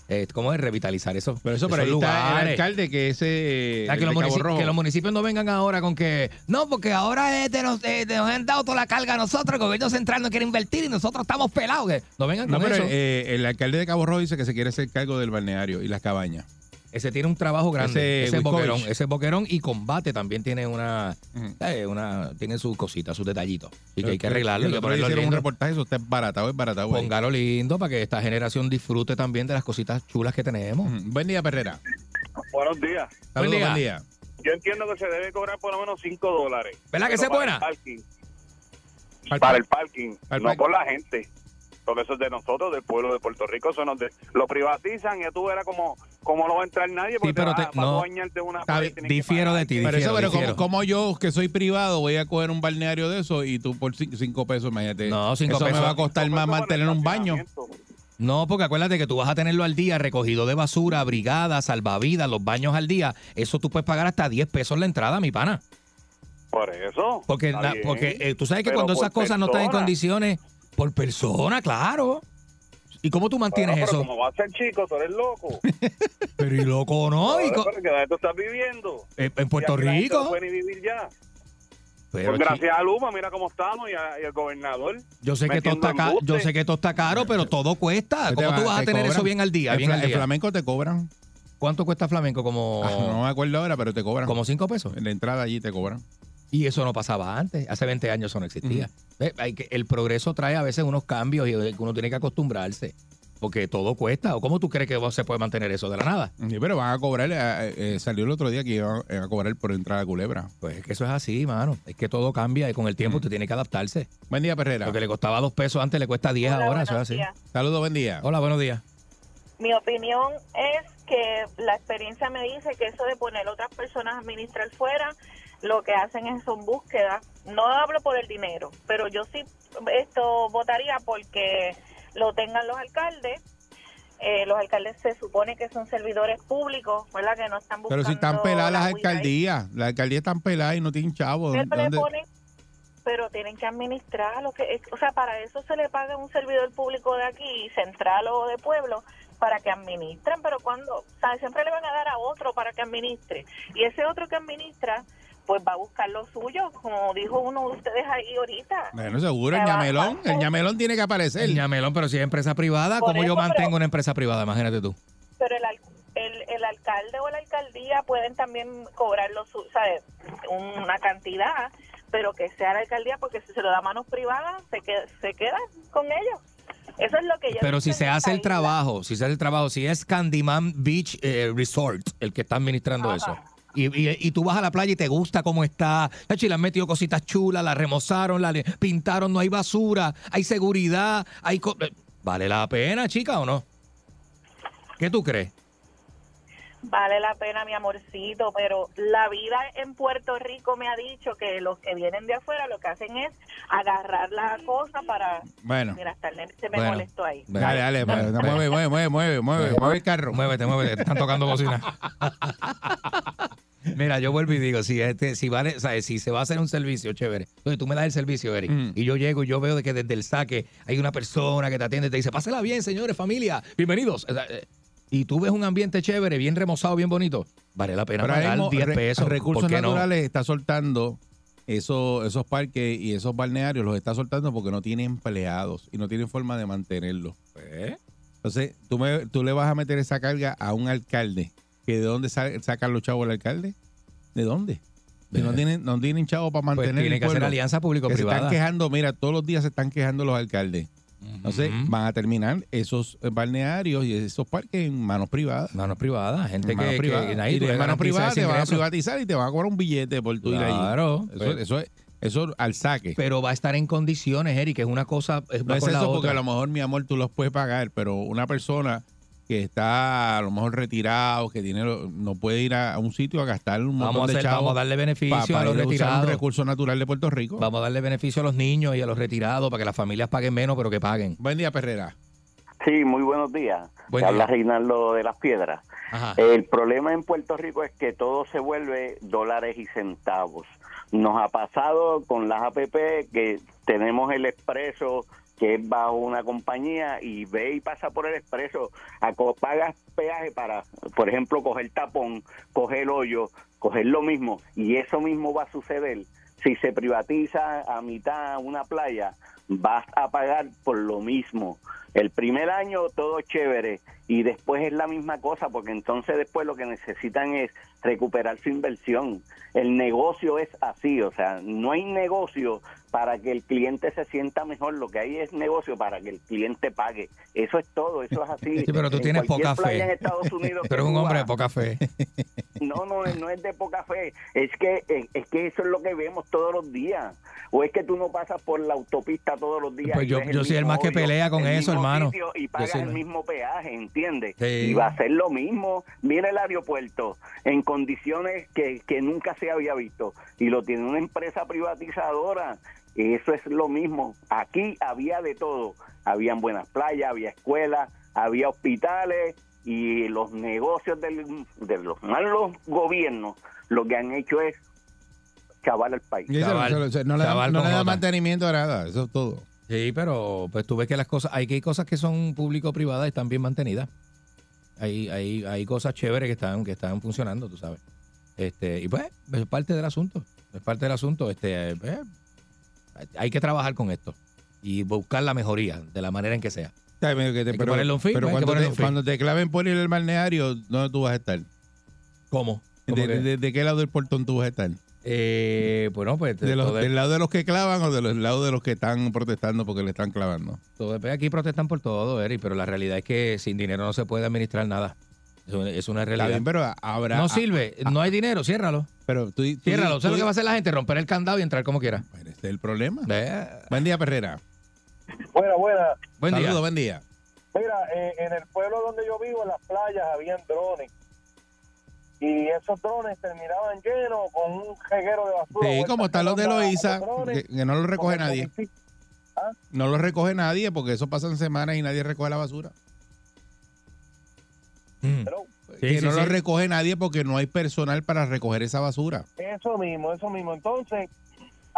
eh, ¿cómo es? revitalizar eso. Pero eso, esos el lugares. alcalde que ese... O sea, el que, los Rojo. que los municipios no vengan ahora con que no, porque ahora este nos, eh, nos han dado toda la carga a nosotros, el gobierno central no quiere invertir y nosotros estamos pelados. Que no vengan No, con pero eso. eh, el alcalde de Cabo Rojo dice que se quiere hacer cargo del balneario y las cabañas. Ese tiene un trabajo grande. ese boquerón, ese es boquerón y combate también tiene una, eh, una tiene sus cositas, sus detallitos. Y que hay que Pero- arreglarlo, hay el que ponerlo hicieron un reportaje, eso está baratado, es baratado. ahí. Póngalo lindo para que esta generación disfrute también de las cositas chulas que tenemos. Ujú. Buen día, Perrera. Buenos días. Saludos, día. buen día. Yo entiendo que se debe cobrar por lo menos 5 dólares. ¿Verdad que Pero se para buena? el parking. Al- Para el parking, Para el no parking. por la gente. Porque eso es de nosotros, del pueblo de Puerto Rico. Eso nos de- lo privatizan y tú verás como, como no va a entrar nadie porque pero te no. a bañarte una difiero de ti, Pero eso, Difiero, pero como, difiero. como yo, que soy privado, voy a coger un balneario de eso y tú por 5 pesos, imagínate. No, cinco eso me pesos. va a costar más Cinco mantener un baño. No, porque acuérdate que tú vas a tenerlo al día, recogido de basura, brigada, salvavidas, los baños al día. Eso tú puedes pagar hasta 10 pesos la entrada, mi pana. Por eso. Porque, porque eh, tú sabes que Pero cuando esas cosas no están en condiciones, por persona, claro. ¿Y cómo tú mantienes Bueno, pero eso? como va a ser chico, tú eres loco. Pero y loco, ¿no? Y co- Pero que ¿dónde tú estás viviendo? en, en Puerto Rico. No puede ni vivir ya. Pero, Pues gracias a Luma, mira cómo estamos y, a- y el gobernador. yo sé que todo está caro, yo sé que todo está caro, pero todo cuesta. Te ¿Cómo tú va- vas a te tener eso bien al día? El, Bien al flamenco te cobran. ¿Cuánto cuesta flamenco? Como, Ah, no me acuerdo ahora, pero te cobran. como 5 pesos. En la entrada allí te cobran. Y eso no pasaba antes. Hace 20 años eso no existía. Hay que, el progreso trae a veces unos cambios y uno tiene que acostumbrarse. Porque todo cuesta. ¿O cómo tú crees que se puede mantener eso de la nada? Sí, pero van a cobrar, eh, eh, salió el otro día que iban eh, a cobrar por entrar a Culebra. Pues es que eso es así, mano. Es que todo cambia y con el tiempo Mm. usted tiene que adaptarse. Buen día, Perrera. Lo que le costaba dos pesos antes le cuesta 10 Hola, ahora. Eso es así. días. Saludos, buen día. Hola, buenos días. Mi opinión es que la experiencia me dice que eso de poner otras personas a administrar fuera, lo que hacen es son búsquedas. No hablo por el dinero, pero yo sí esto votaría porque lo tengan los alcaldes. Eh, los alcaldes se supone que son servidores públicos, ¿verdad? Que no están Pero buscando si están peladas las la alcaldías, las alcaldías están peladas y no tienen chavos. Pero le ¿Dónde- ponen- pero tienen que administrar lo que o sea, para eso se le paga a un servidor público de aquí, central o de pueblo, para que administren, pero cuando, ¿sabes? siempre le van a dar a otro para que administre. Y ese otro que administra, pues va a buscar lo suyo, como dijo uno de ustedes ahí ahorita. Bueno, seguro, el ñamelón, el ñamelón tiene que aparecer. El ñamelón, pero si es empresa privada, Por ¿cómo yo pero- mantengo una empresa privada? Imagínate tú. Pero el, al- el, el alcalde o la alcaldía pueden también cobrar lo su, ¿sabes? una cantidad, pero que sea la alcaldía, porque si se lo da a manos privadas, se, queda, se quedan con ellos. Eso es lo que yo Pero si se hace el trabajo, si se hace el trabajo, si es Candyman Beach eh, Resort el que está administrando eso. Y, y- y tú vas a la playa y te gusta cómo está. Chachi, le han metido cositas chulas, la remozaron, la pintaron, no hay basura, hay seguridad, hay... co- ¿Vale la pena, chica, o no? ¿Qué tú crees? Vale la pena, mi amorcito, pero la vida en Puerto Rico me ha dicho que los que vienen de afuera lo que hacen es agarrar la cosa para... Bueno. Mira, hasta el nene se me Bueno. molestó ahí. Dale, dale, mueve, mueve, mueve, mueve, mueve, mueve, mueve el carro. Muévete, muévete, te están tocando bocina. Mira, yo vuelvo y digo, si este, si vale, o sea, si se va a hacer un servicio, chévere. Entonces tú me das el servicio, Eric, Mm. y yo llego y yo veo de que desde el saque hay una persona que te atiende y te dice, pásela bien, señores, familia, bienvenidos. O sea, eh, y tú ves un ambiente chévere, bien remozado, bien bonito, vale la pena Pero pagar mismo, 10 re- pesos. Recursos ¿por qué no? Naturales está soltando esos, esos parques y esos balnearios, los está soltando porque no tiene empleados y no tienen forma de mantenerlos. Pues, Entonces, tú, me, tú le vas a meter esa carga a un alcalde. ¿Que ¿De dónde sa- sacan los chavos el alcalde? ¿De dónde? Si no tienen, no tienen chavos para pues mantener tiene el que hacer pueblo. alianza Que se están público-privada. quejando, mira, todos los días se están quejando los alcaldes. Entonces, van a terminar esos eh, balnearios y esos parques en manos privadas. Manos privadas, gente En manos que, privadas. que ahí manos privadas te van a privatizar y te van a cobrar un billete por tu ir allí. Claro, Eso, pues. eso, es- eso al saque. Pero va a estar en condiciones, Eric, que es una cosa, es No es eso porque a lo mejor, mi amor, tú los puedes pagar, pero una persona que está a lo mejor retirado, que tiene no puede ir a, a un sitio a gastar un montón Vamos a, de hacer- chavos vamos a darle beneficio pa- a para los ir a usar un retirados. recurso natural de Puerto Rico. Vamos a darle beneficio a los niños y a los retirados para que las familias paguen menos, pero que paguen. Buen día, Perrera. Sí, muy buenos días. Buen habla. Reinaldo de las Piedras. Ajá. El problema en Puerto Rico es que todo se vuelve dólares y centavos. Nos ha pasado con las APP que tenemos el expreso que es bajo una compañía y ve y pasa por el expreso, a pagas peaje para, por ejemplo, coger tapón, coger hoyo, coger lo mismo y eso mismo va a suceder si se privatiza a mitad una playa, vas a pagar por lo mismo. El primer año todo chévere y después es la misma cosa porque entonces después lo que necesitan es recuperar su inversión. El negocio es así, o sea, no hay negocio para que el cliente se sienta mejor, lo que hay es negocio para que el cliente pague. Eso es todo, eso es así. Sí, pero tú En tienes poca fe. En Estados Unidos Pero un hombre de poca fe. no, no, no es de poca fe. Es que es, es que eso es lo que vemos todos los días. O es que tú no pasas por la autopista todos los días. Pues yo- yo soy el más que pelea con eso, hermano. Y pagas el el- mismo peaje, ¿entiendes? Sí. Y va a ser lo mismo. Mira el aeropuerto en condiciones que, que nunca se había visto. Y lo tiene una empresa privatizadora. Eso es lo mismo. Aquí había de todo. Habían buenas playas, había escuelas, había hospitales y los negocios del- de los malos gobiernos lo que han hecho es chaval el país. Chaval, no, le da, no le mantenimiento a nada, eso es todo. Sí, pero pues tú ves que las cosas, hay que hay cosas que son público-privadas y están bien mantenidas. Hay, hay, hay cosas chéveres que están, que están funcionando, tú sabes. Este, y pues, es parte del asunto. Es parte del asunto. Este, eh, pues, hay que trabajar con esto y buscar la mejoría de la manera en que sea. Bien, que te- Hay que pero un fin, pero cuando, te, cuando claven por ir al balneario, ¿dónde tú vas a estar? ¿Cómo? ¿De, ¿Cómo que? de- de qué lado del portón tú vas a estar? Eh, bueno, pues ¿De los- ¿Del lado de los que clavan o del lado de los que están protestando porque le están clavando? todo depende. aquí protestan por todo, Eric, pero la realidad es que sin dinero no se puede administrar nada. Es una realidad. bien, pero habrá... no sirve, no hay dinero, ciérralo. Pero tú, tú- Ciérralo. ¿Sabes lo que va a hacer la gente? Romper el candado y entrar como quiera. Ese es el problema. Eh, Buen día, Perrera. Buena, buena. Buen Saludos, día. buen día. Mira, eh, en el pueblo donde yo vivo, en las playas, habían drones. Y esos drones terminaban llenos con un jeguero de basura. Sí, como están los de los drones, que, que no lo recoge nadie. municipio. No lo recoge nadie porque eso pasan semanas y nadie recoge la basura. Mm. Pero que sí, no sí. lo recoge nadie porque no hay personal para recoger esa basura. Eso mismo, eso mismo. Entonces,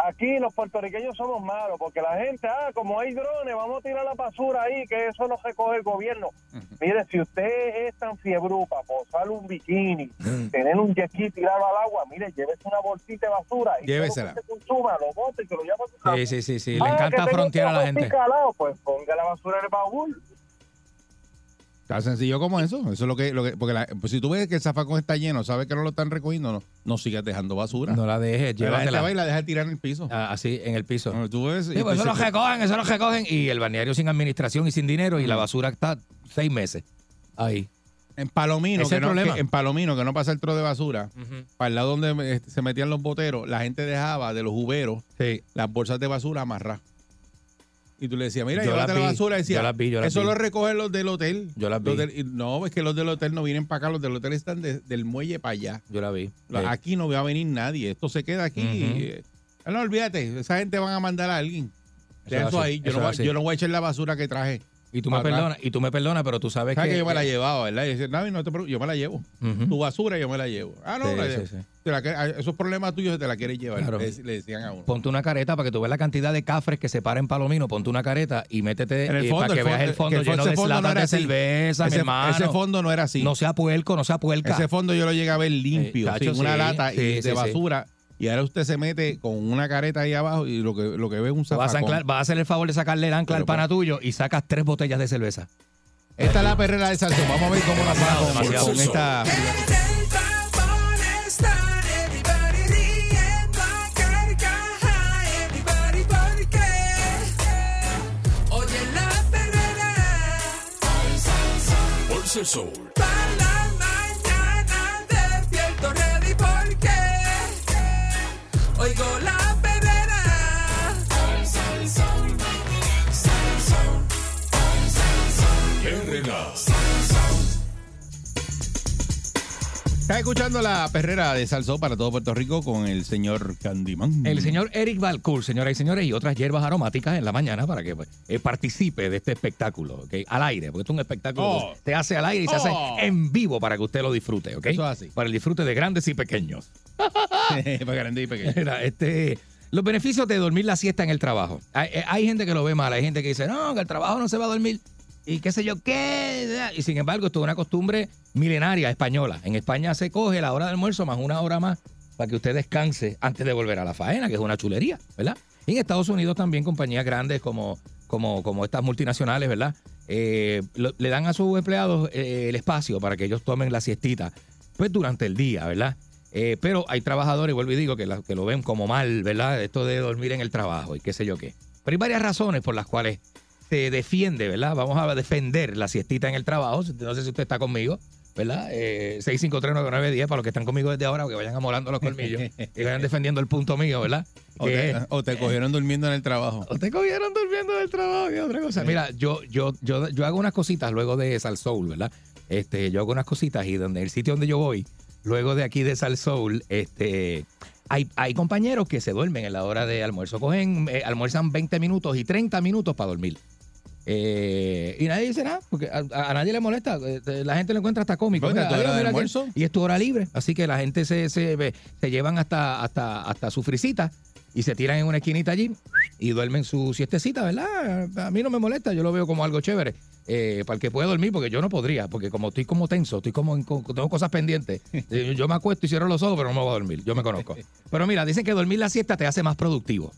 aquí los puertorriqueños somos malos, porque la gente, ah, como hay drones, vamos a tirar la basura ahí, que eso no recoge el gobierno. Mire, si usted es tan fiebrupa, posar un bikini, tener un jet ski tirado al agua, mire, llévese una bolsita de basura y Llévesela. lo que se consuma, lo bote y que lo a su casa. Sí, sí, sí, sí. Le Ah, encanta frontear a la gente. picalado, Pues ponga la basura en el baúl. Tan sencillo como eso. Eso es lo que, lo que porque la- pues si tú ves que el zafacón está lleno, sabes que no lo están recogiendo, no, no sigas dejando basura. No la dejes, la llévatela. va y la deja tirar en el piso. Ah, Así, en el piso. No, tú ves, Sí, y pues eso lo recogen, eso lo recogen. Y el balneario sin administración y sin dinero y la basura está seis meses ahí. en Palomino, que no, problema. que- en Palomino, que no pasa el tro de basura, para el lado donde se metían los boteros, la gente dejaba de los juberos Sí. las bolsas de basura amarradas. Y tú le decías, mira, Yo llévate la vi, basura. Decía, yo las vi, yo las eso vi. lo recogen los del hotel. Yo las vi. del- y no, es que los del hotel no vienen para acá, los del hotel están de- del muelle para allá. Yo la vi. La- Sí. Aquí no va a venir nadie. Esto se queda aquí. Eh, No, olvídate. Esa gente van a mandar a alguien. Eso ahí. Eso no, yo no voy a echar la basura que traje. Y tú me perdonas, y tú me perdonas, pero tú sabes ¿Sabes que, que yo me la llevaba, verdad? Y Navi, no te preocupes, yo me la llevo. Tu basura yo me la llevo. Ah, no, Sí, la sí, llevo. sí. Te la que- a- esos problemas tuyos te la quieres llevar. Claro. Le, le decían a uno. Ponte una careta para que tú veas la cantidad de cafres que se para en Palomino. Ponte una careta y métete En el eh, fondo, para que el veas fondo- el fondo el lleno ese de fondo no era de así. cerveza, mi ese, hermano. ese fondo no era así. No sea puerco, no sea puerca. Ese fondo yo lo llegué a ver limpio, chacho, sin una lata y de basura. Y ahora usted se mete con una careta ahí abajo y lo que, lo que ve es un Vas a, zafacón. anclar- vas a hacer el favor de sacarle el ancla al pana tuyo y sacas tres botellas de cerveza. Esta es la perrera de Salsón. Vamos a ver cómo la hacemos con, esta... Sol. Está escuchando la perrera de Salsón para todo Puerto Rico con el señor Candyman. El señor Eric Balcour, señoras y señores, y otras hierbas aromáticas en la mañana para que pues, eh, participe de este espectáculo, ¿ok? Al aire, porque esto es un espectáculo Oh. que se hace al aire y se hace Oh. en vivo para que usted lo disfrute, ¿ok? Eso es así. Para el disfrute de grandes y pequeños. para grande y pequeño. Mira, este, los beneficios de dormir la siesta en el trabajo. Hay, eh, hay gente que lo ve mal, hay gente que dice, no, que el trabajo no se va a dormir. Y qué sé yo qué. Y sin embargo, esto es una costumbre milenaria española. En España se coge la hora de almuerzo más una hora más para que usted descanse antes de volver a la faena, que es una chulería, ¿verdad? En Estados Unidos también compañías grandes como, como, como estas multinacionales, ¿verdad? Eh, le dan a sus empleados eh, el espacio para que ellos tomen la siestita, pues durante el día, ¿verdad? Eh, pero hay trabajadores, vuelvo y digo, que lo ven como mal, ¿verdad? Esto de dormir en el trabajo y qué sé yo qué. Pero hay varias razones por las cuales defiende, ¿verdad? Vamos a defender la siestita en el trabajo. No sé si usted está conmigo, ¿verdad? Eh, 6539910 para los que están conmigo desde ahora, que vayan amolando los colmillos y vayan defendiendo el punto mío, ¿verdad? O te, o te cogieron durmiendo en el trabajo. o te cogieron durmiendo del trabajo y otra cosa. Mira, yo, yo, yo, yo hago unas cositas luego de Sal Soul, ¿verdad? Este, yo hago unas cositas y donde el sitio donde yo voy, luego de aquí de Sal Soul, este, hay, hay compañeros que se duermen en la hora de almuerzo. Cogen, eh, almuerzan 20 minutos y 30 minutos para dormir. Eh, y nadie dice nada, porque a, nadie le molesta. Eh, La gente lo encuentra hasta cómico. Mira, adiós, mira y es tu hora libre. Así que la gente se, se, se llevan hasta, hasta, hasta su frisita y se tiran en una esquinita allí y duermen su siestecita, ¿verdad? A mí no me molesta, yo lo veo como algo chévere. eh, para el que pueda dormir, porque yo no podría, porque como estoy como tenso, estoy como en- tengo cosas pendientes. eh, Yo me acuesto y cierro los ojos, pero no me voy a dormir. Yo me conozco. Pero mira, dicen que dormir la siesta te hace más productivo.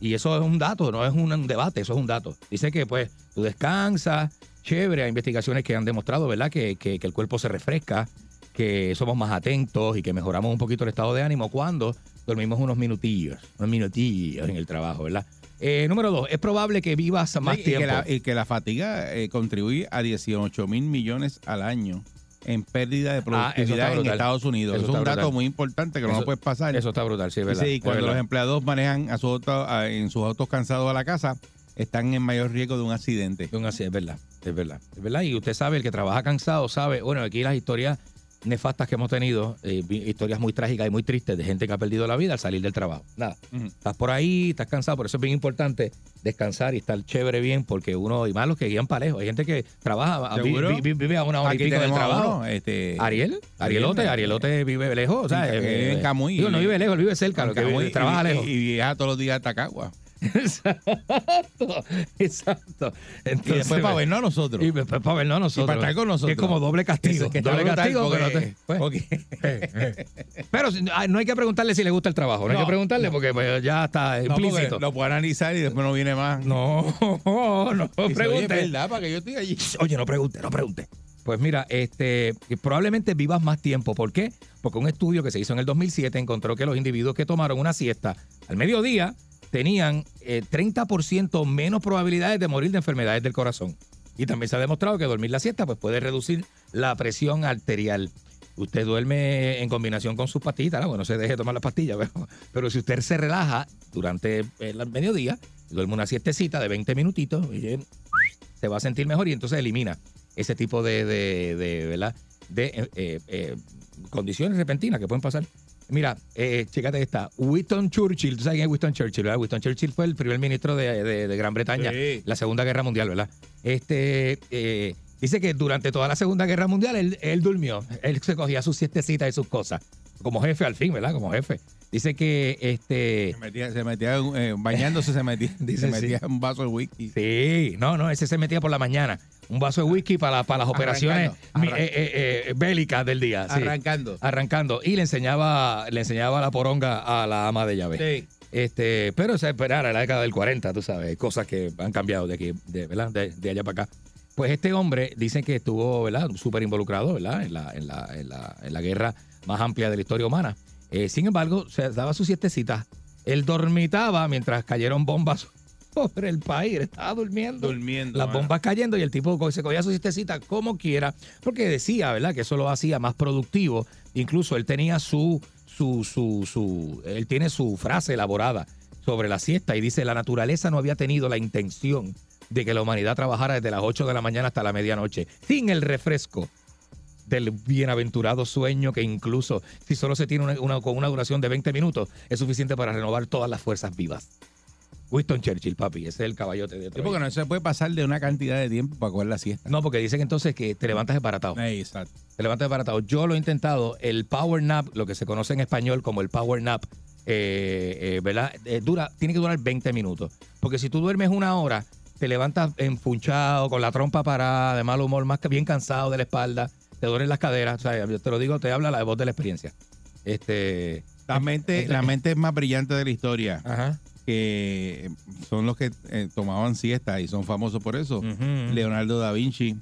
Y eso es un dato, no es un, un debate, eso es un dato. Dice que pues tú descansas, chévere, hay investigaciones que han demostrado, ¿verdad? Que, que- que el cuerpo se refresca, que somos más atentos y que mejoramos un poquito el estado de ánimo cuando dormimos unos minutillos, unos minutillos en el trabajo, ¿verdad? Eh, número dos, es probable que vivas más y, tiempo. que la, y que la fatiga eh, contribuye a 18 mil millones al año en pérdida de Ah, productividad en. Estados Unidos. Eso Eso, es un dato muy importante que no Eso- puedes pasar. Eso está brutal, sí, es verdad. Sí, es cuando verdad. los empleados manejan a su auto- a- en sus autos cansados a la casa, están en mayor riesgo de un accidente. Es un así, es verdad, es verdad, es verdad. Y usted sabe, el que trabaja cansado sabe, bueno, aquí las historias nefastas que hemos tenido, eh, historias muy trágicas y muy tristes de gente que ha perdido la vida al salir del trabajo. Nada, estás por ahí, estás cansado, por eso es bien importante descansar y estar chévere bien, porque uno, y más los que guían para lejos, hay gente que trabaja, vi- ¿Seguro? vi- vi- vive a una hora y pico del trabajo. uno, este, Ariel, Arielote, Ariel, Arielote vive lejos, o sea, en- eh, en Camuy. digo, no vive lejos, él vive cerca, lo que Camuy, vive- trabaja y, lejos. Y, y viaja todos los días a Tacagua. Exacto, exacto. y después para vernos a nosotros. Y después para vernos a nosotros. Y para estar con nosotros. Que es como doble castigo. Que- que doble castigo, porque- pero te- pues. porque- Pero ah, no hay que preguntarle si le gusta el trabajo. No, hay que preguntarle porque pues, ya está No, implícito. lo puedo analizar y después no viene más. No, no Dice, Oye, pregunte. ¿verdad? Para que yo estoy allí. Oye, no pregunte, no pregunte. Pues mira, este, probablemente vivas más tiempo. ¿Por qué? Porque un estudio que se hizo en el 2007 encontró que los individuos que tomaron una siesta al mediodía tenían eh, 30% menos probabilidades de morir de enfermedades del corazón. Y también se ha demostrado que dormir la siesta pues, puede reducir la presión arterial. Usted duerme en combinación con sus pastillas, ¿no? bueno, no se deje de tomar las pastillas, pero, si usted se relaja durante el mediodía, duerme una siestecita de 20 minutitos, y, eh, se va a sentir mejor y entonces elimina ese tipo de, de, de, de eh, eh, eh, condiciones repentinas que pueden pasar. Mira, eh, chécate esta. Winston Churchill, ¿tú sabes quién es Winston Churchill? ¿verdad? Winston Churchill fue el primer ministro de, de- de Gran Bretaña, Sí. la Segunda Guerra Mundial, ¿verdad? Este, eh, dice que durante toda la Segunda Guerra Mundial él, él durmió, él se cogía sus siestecitas y sus cosas, como jefe al fin, ¿verdad? Como jefe. Dice que este... Se metía, se metía eh, bañándose, se metía, Dice, se metía sí. un vaso de whisky. Sí, no, no, ese se metía por la mañana. Un vaso de whisky para, para las operaciones Arrancando, eh, eh, bélicas del día. sí. Arrancando. Arrancando. Y le enseñaba, le enseñaba la poronga a la ama de llave. Sí. Este, pero esa era la década del 40, tú sabes, cosas que han cambiado de aquí, de, ¿verdad? De, de allá para acá. Pues este hombre dicen que estuvo, ¿verdad? Súper involucrado, ¿verdad? En la, en, la, en, la, en la guerra más amplia de la historia humana. Eh, sin embargo, se daba sus siestecitas. Él dormitaba mientras cayeron bombas sobre el país. Él estaba durmiendo. Durmiendo. Las mano. bombas cayendo y el tipo se cogía su siestecita como quiera, porque decía, ¿verdad? Que eso lo hacía más productivo. Incluso él tenía su, su, su, su, él tiene su frase elaborada sobre la siesta y dice, la naturaleza no había tenido la intención de que la humanidad trabajara desde las 8 de la mañana hasta la medianoche, sin el refresco del bienaventurado sueño que incluso si solo se tiene una, una- con una duración de 20 minutos es suficiente para renovar todas las fuerzas vivas. Winston Churchill, papi, ese es el caballote de Sí, Troya. porque no se puede pasar de una cantidad de tiempo para coger la siesta. No, porque dicen entonces que te levantas desbaratado. Exacto. Te levantas desbaratado. Yo lo he intentado. El power nap, lo que se conoce en español como el power nap, eh, eh, ¿verdad? Eh, dura, tiene que durar 20 minutos. Porque si tú duermes una hora, te levantas enfunchado, con la trompa parada, de mal humor, más que bien cansado de la espalda, te duelen las caderas. O sea, yo te lo digo, te habla la voz de la experiencia. Este. La mente, la mente es más brillante de la historia, Ajá. que son los que eh, tomaban siesta y son famosos por eso. Leonardo da Vinci,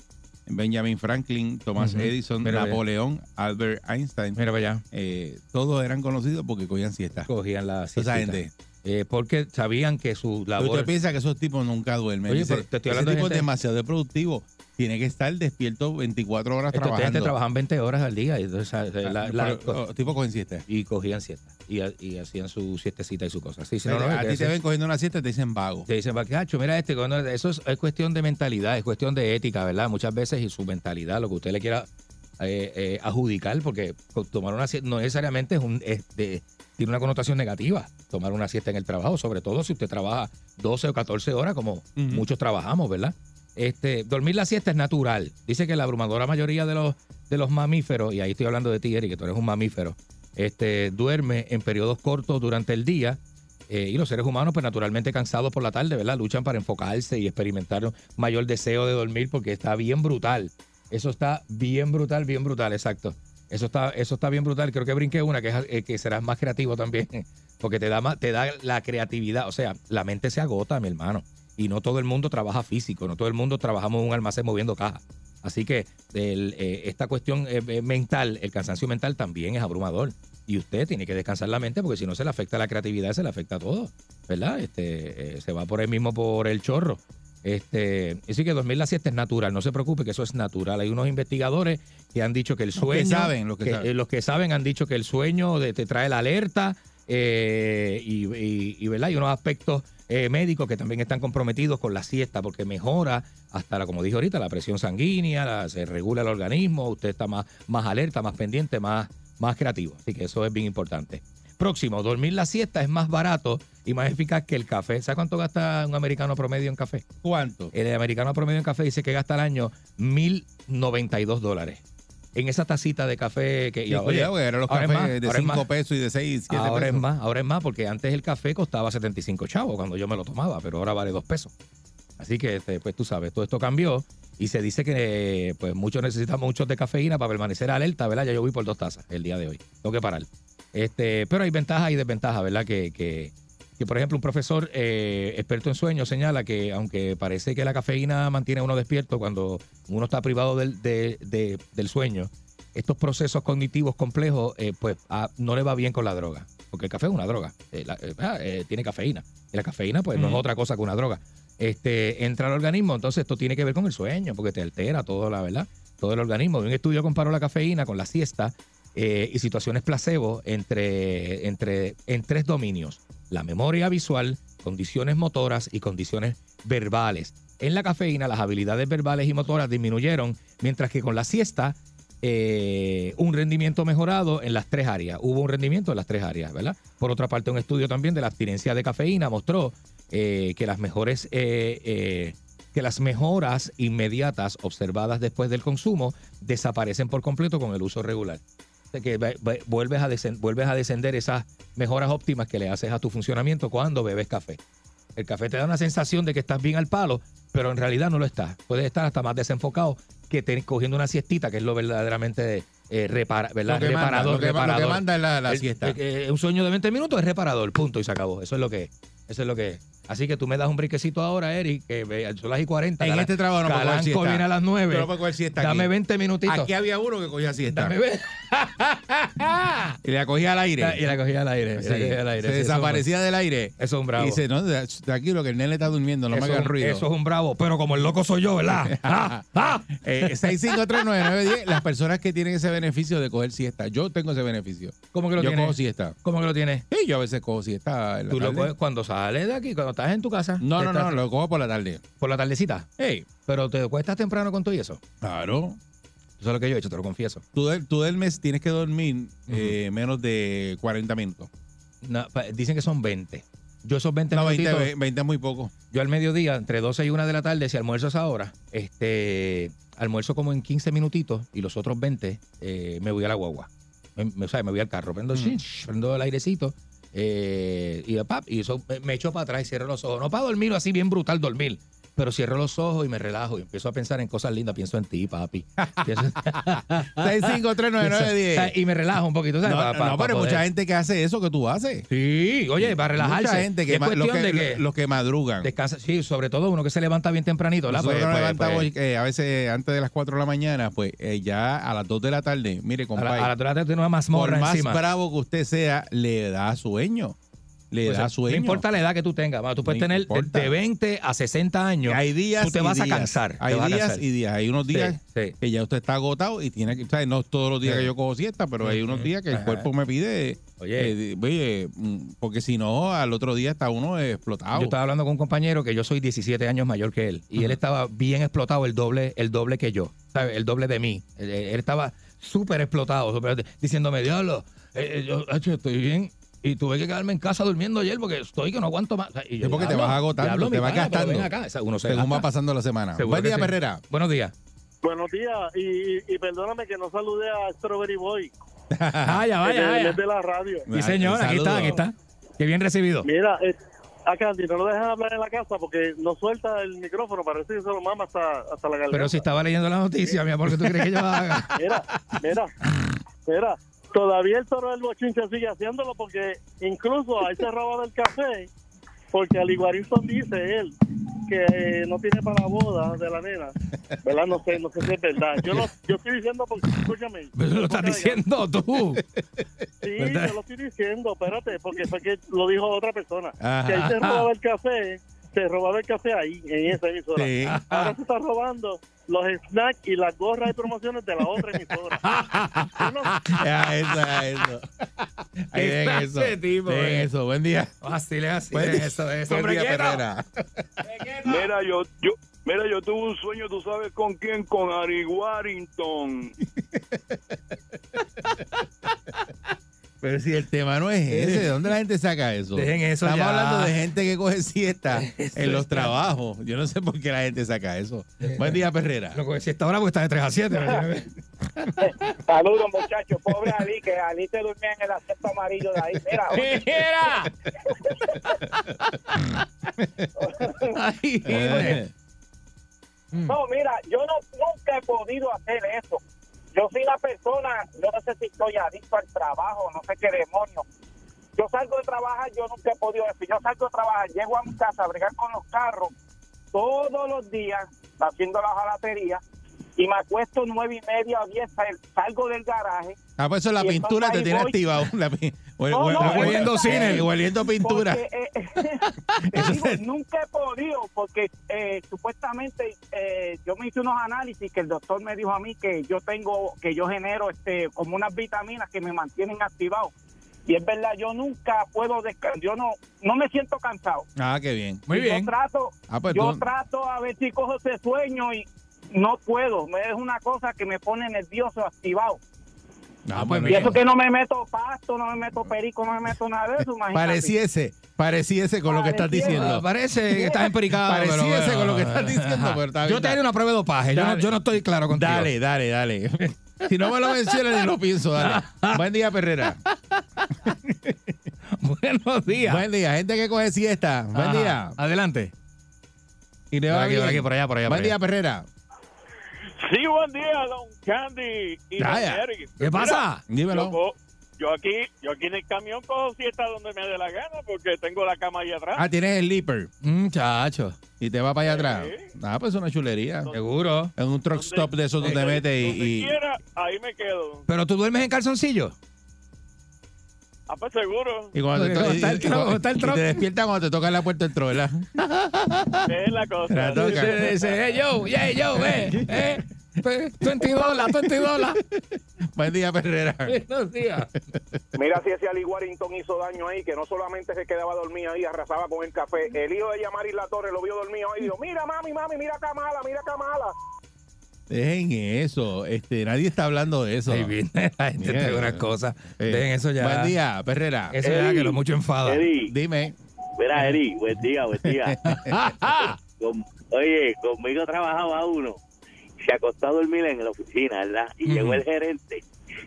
Benjamin Franklin, Thomas. Edison, Mira. Napoleón, Albert Einstein. Mira para allá. eh, todos eran conocidos porque cogían siesta. Cogían la Esa siestita. gente. Eh, porque sabían que su Pero labor. usted piensa que esos tipos nunca duermen. Oye, pero te estoy ese hablando de tipo es gente- demasiado productivo. Tiene que estar despierto 24 horas Estos gente trabajando. trabajan 20 horas al día y, entonces, la- la- Pero, oh, tipo cogen siesta. y cogían siesta y, y hacían su siestecita y su cosa. Sí, a no, no, ti te ven cogiendo una siesta y te dicen vago. te dicen, "Bacacho, mira este, eso es, es cuestión de mentalidad, es cuestión de ética, ¿verdad? Muchas veces y su mentalidad, lo que usted le quiera eh, eh, adjudicar, porque tomar una siesta no necesariamente es un, es de- tiene una connotación negativa, tomar una siesta en el trabajo, sobre todo si usted trabaja 12 o 14 horas, como muchos trabajamos, ¿verdad? Este, dormir la siesta es natural. Dice que la abrumadora mayoría de los, de los mamíferos, y ahí estoy hablando de ti, Eric, que tú eres un mamífero, este, duerme en periodos cortos durante el día. eh, y los seres humanos, pues naturalmente cansados por la tarde, ¿verdad? Luchan para enfocarse y experimentar un mayor deseo de dormir porque está bien brutal. Eso está bien brutal, bien brutal, exacto. Eso está, eso está bien brutal. Creo que brinqué una que, es, eh, que serás más creativo también, porque te da, más, te da la creatividad. O sea, la mente se agota, mi hermano. Y no todo el mundo trabaja físico, no todo el mundo trabajamos en un almacén moviendo cajas. Así que el, eh, esta cuestión eh, eh, mental, el cansancio mental también es abrumador. Y usted tiene que descansar la mente porque si no se le afecta la creatividad, se le afecta todo. ¿Verdad? Este, eh, se va por ahí mismo por el chorro. Este, así que dormir la siesta es natural, no se preocupe que eso es natural. Hay unos investigadores que han dicho que el que sueño. saben, los que saben. los que saben han dicho que el sueño de- te trae la alerta eh, y, y- y, ¿verdad? Hay unos aspectos eh, médicos que también están comprometidos con la siesta porque mejora hasta, la, como dije ahorita, la presión sanguínea, la- se regula el organismo, usted está más, más alerta, más pendiente, más, más creativo. Así que eso es bien importante. Próximo, dormir la siesta es más barato y más eficaz que el café. ¿Sabe cuánto gasta un americano promedio en café? ¿Cuánto? El americano promedio en café dice que gasta al año 1.092 dólares. En esa tacita de café que... Sí, oye, cuidado, que eran los ahora cafés de ahora es 5 más. pesos y de 6, 7 pesos. Ahora es más, ahora es más, porque antes el café costaba 75 chavos cuando yo me lo tomaba, pero ahora vale 2 pesos. Así que, este, pues tú sabes, todo esto cambió y se dice que pues muchos necesitan muchos de cafeína para permanecer alerta, ¿verdad? Ya yo voy por dos tazas el día de hoy. Tengo que parar. Este, pero hay ventajas y desventajas, ¿verdad? Que, que, que, por ejemplo, un profesor eh, experto en sueño señala que aunque parece que la cafeína mantiene a uno despierto cuando uno está privado del, de- de- del sueño, estos procesos cognitivos complejos, eh, pues no le va bien con la droga. Porque el café es una droga. Eh, la- ah, tiene cafeína. Y la cafeína, pues, no es Ujú. otra cosa que una droga. Este, entra al organismo, entonces esto tiene que ver con el sueño, porque te altera todo, la verdad, todo el organismo. Un estudio comparó la cafeína con la siesta eh, y situaciones placebo entre, entre, en tres dominios: la memoria visual, condiciones motoras y condiciones verbales. En la cafeína, las habilidades verbales y motoras disminuyeron, mientras que con la siesta, eh, un rendimiento mejorado en las tres áreas. Hubo un rendimiento en las tres áreas, ¿verdad? Por otra parte, un estudio también de la abstinencia de cafeína mostró eh, que las mejores eh, eh, que las mejoras inmediatas observadas después del consumo desaparecen por completo con el uso regular. Que ve- ve- vuelves a, vuelves a descender esas mejoras óptimas que le haces a tu funcionamiento cuando bebes café. El café te da una sensación de que estás bien al palo, pero en realidad no lo estás. Puedes estar hasta más desenfocado que te- cogiendo una siestita, que es lo verdaderamente eh, repara- ¿verdad? Lo que manda, reparador. lo que- lo que reparador. manda es la- la El- siesta. el- el- un sueño de 20 minutos es reparador, punto, y se acabó. Eso es lo que es. Eso es lo que es. Así que tú me das un briquecito ahora, Eric, que son las y 40. En este trabajo no puedo coger Calanco siesta. viene a las 9. Yo no puedo coger siesta Dame aquí. 20 minutitos. Aquí había uno que cogía siesta. Dame Y la cogía al aire. Y la cogía al aire. Sí. y la cogía al aire. Se Sí, desaparecía del aire. Eso es un bravo. Y dice, no, tranquilo, que el nene está durmiendo, no eso, me hagan ruido. eso es un bravo, pero como el loco soy yo, ¿verdad? ¡Ah! ¡Ah! Eh, 6539910, las personas que tienen ese beneficio de coger siesta. Yo tengo ese beneficio. ¿Cómo que lo yo tienes? cojo siesta. ¿Cómo que lo tienes? Sí, yo a veces cojo siesta en la Tú lo tarde. coges cuando sales de aquí, cuando estás en tu casa. No, no, no, lo cojo por la tarde. Por la tardecita. Hey, Pero te cuestas temprano con todo y eso. claro. Eso es lo que yo he hecho, te lo confieso. Tú, del- tú del mes tienes que dormir eh, menos de 40 minutos. No, dicen que son 20. Yo esos 20 No, 20, minutitos, 20 es muy poco. yo al mediodía, entre 12 y 1 de la tarde, si almuerzo a esa hora, este, almuerzo como en 15 minutitos y los otros 20 eh, me voy a la guagua. Me, me- o sea, me voy al carro, prendo, Mm. prendo el airecito eh, y, pap, y eso me, echo para atrás y cierro los ojos. No para dormir así bien brutal, dormir. Pero cierro los ojos y me relajo y empiezo a pensar en cosas lindas. Pienso en ti, papi. Pienso- 6539910. y me relajo un poquito. ¿sabes? No, Pa- pa- no, pero hay mucha gente que hace eso que tú haces. Sí, oye, para relajarse. Mucha gente que, los que, de que los que madrugan. descansa. Sí, sobre todo uno que se levanta bien tempranito, Pues, pues, pues, eh, a veces antes de las 4 de la mañana, pues eh, ya a las 2 de la tarde, mire, a compadre, la, a la tarde tiene una por mazmorra más encima. bravo que usted sea, le da sueño. Le Pues, da no sueño. importa la edad que tú tengas, mano, tú puedes No tener de, importa. de 20 a 60 años. hay días tú te vas a cansar. Hay días cansar. y días. Hay unos días Sí, sí. que ya usted está agotado y tiene que, ¿sabes? No todos los días Sí. que yo cojo siesta, pero hay unos días que el Ajá. cuerpo me pide, Oye. eh, oye, mm, porque si no, al otro día está uno explotado. Yo estaba hablando con un compañero que yo soy 17 años mayor que él y él estaba bien explotado, el doble, el doble que yo, ¿sabes? El doble de mí. Él, él estaba súper explotado, súper- diciéndome, diablo, eh, eh, yo estoy bien y tuve que quedarme en casa durmiendo ayer porque estoy que no aguanto más. Y Sí, porque te "Diablo, vas agotando, te vas pana, gastando. acá". O sea, uno se según va pasando la semana. Seguro Buen día, sí. Perrera. Buenos días. Buenos días y, perdóname que no saludé a Strawberry Boy. Vaya, vaya, es vaya. de la radio. Sí, señor, aquí está, aquí está. Qué bien recibido. Mira, eh, a Candy no lo dejan hablar en la casa porque no suelta el micrófono, parece que se lo mama hasta, hasta la garganta. Pero si estaba leyendo la noticia, mi amor, ¿qué tú crees que yo haga? Mira, mira, mira, todavía el toro del bochinche sigue haciéndolo porque incluso ahí se roba del café, porque al Iguarinson dice él que eh, no tiene para la boda de la nena, ¿verdad? No sé, no sé si es verdad. Yo, lo, yo estoy diciendo porque, escúchame. Pero lo estás diciendo tú. Sí, ¿verdad? yo lo estoy diciendo, espérate, porque fue que lo dijo otra persona. Ajá. Que ahí se robaba el café, se robaba el café ahí, en esa emisora. Sí. Ahora se está robando los snacks y las gorras y promociones de la otra emisora. Ya, eso, ya, eso. Ahí ¿Qué ven eso. de tipo, ven eh? eso. Buen día. Así le así Buen día. eso, eso. Buen Hombre, día. Perrera. Mira, yo, yo, mira, yo tuve un sueño, ¿tú sabes con quién? Con Ari Warrington. Pero si el tema no es ese, ¿de dónde la gente saca eso? Dejen eso Estamos ya. hablando de gente que coge siesta en los trabajos. Yo no sé por qué la gente saca eso. Buen día, Perrera. Lo que si está ahora porque está de 3 a 7. Saludos, muchachos. Pobre Ali, que Ali te durmió en el asiento amarillo de ahí. Mira, oye, Eh, No, mira, yo no, nunca he podido hacer eso. Yo soy la persona, yo no sé si estoy adicto al trabajo, no sé qué demonio. Yo salgo de trabajar, yo nunca he podido decir, yo salgo de trabajar, llego a mi casa a bregar con los carros todos los días haciendo la jalatería y me acuesto nueve y media o diez, sal- salgo del garaje. Ah, pues eso la pintura te tiene activado. La No, hue- no, hue- hueliendo es- cine. eh, Hueliendo pintura. Porque, eh, digo, nunca he podido, porque eh, supuestamente eh, yo me hice unos análisis que el doctor me dijo a mí que yo tengo, que yo genero este como unas vitaminas que me mantienen activado. Y es verdad, yo nunca puedo descansar, yo no, no me siento cansado. Ah, qué bien. Muy Y bien. Yo trato, Ah, pues yo tú- trato a ver si cojo ese sueño y no puedo. Me- Es una cosa que me pone nervioso, activado. Ah, pues Y eso que no me meto pasto, no me meto perico, no me meto nada de eso. imagínate. Pareciese, pareciese con lo que estás diciendo. Parece que estás empericado. Pareciese pero bueno. con lo que estás diciendo, pero está Yo te haré una prueba de dopaje. Yo no, yo no estoy claro contigo. Dale, dale, dale. Si no me lo mencionas ni lo pienso, dale. Buen día, Perrera. Buenos días. Buen día, gente que coge siesta. Buen Ajá. día. Adelante. Y le Por va aquí, bien. por aquí, por allá, por allá. Buen por día, allá. Perrera. Sí, buen día, don Candy y don. Eric. ¿Qué pasa? Yo, Dímelo. yo aquí, yo aquí en el camión cojo siesta donde me dé la gana porque tengo la cama ahí atrás. Ah, tienes el Leaper Muchacho. y te va para allá atrás. Sí. Ah, pues es una chulería. Seguro. Es un truck stop de esos donde metes Donde y, y- quiera, ahí me quedo. Pero tú duermes en calzoncillo. Ah, pues seguro. y cuando te, y- está el y- y- está el y te despiertas cuando te toca la puerta del tro, ¿verdad? Es la cosa. La toca. Dice, dice, hey, yo, hey, yo, eh, eh. 20 dólares, 20 dólares. Buen día, Perrera. Buenos días. Mira si ese Ali Warrington hizo daño ahí, que no solamente se quedaba dormido ahí, arrasaba con el café. El hijo de Yamari La Torre lo vio dormido ahí y dijo, mira mami, mami, mira Kamala, mira Kamala. Dejen eso. Este, nadie está hablando de eso. Ahí viene la gente Mira, unas cosas. eh, Dejen eso ya. Buen día, Perrera. Eso ya que lo mucho enfada. Eri, Dime. mira, Eri, buen día, buen día. Con- oye, conmigo trabajaba uno, se acostó a dormir en la oficina, ¿verdad? Y llegó el gerente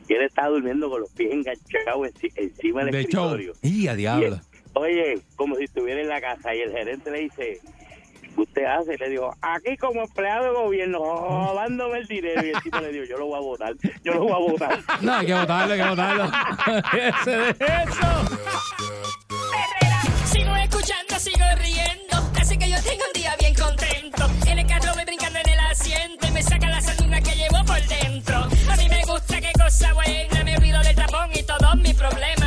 y él estaba durmiendo con los pies enganchados enci- encima del De show. escritorio. Y a diablo. Oye, como si estuviera en la casa y el gerente le dice, ¿qué usted hace? Le digo, aquí como empleado de gobierno, robándome el dinero. Y el tipo le dijo, yo lo voy a votar, yo lo voy a votar. No, hay que votarlo, hay que votarlo. Ese de eso. Sigo escuchando, sigo riendo. Así que yo tengo un día bien contento. En el carro voy brincando en el asiento y me saca la sanduna que llevo por dentro. A mí me gusta, qué cosa buena. Me olvido del tapón y todos mis problemas.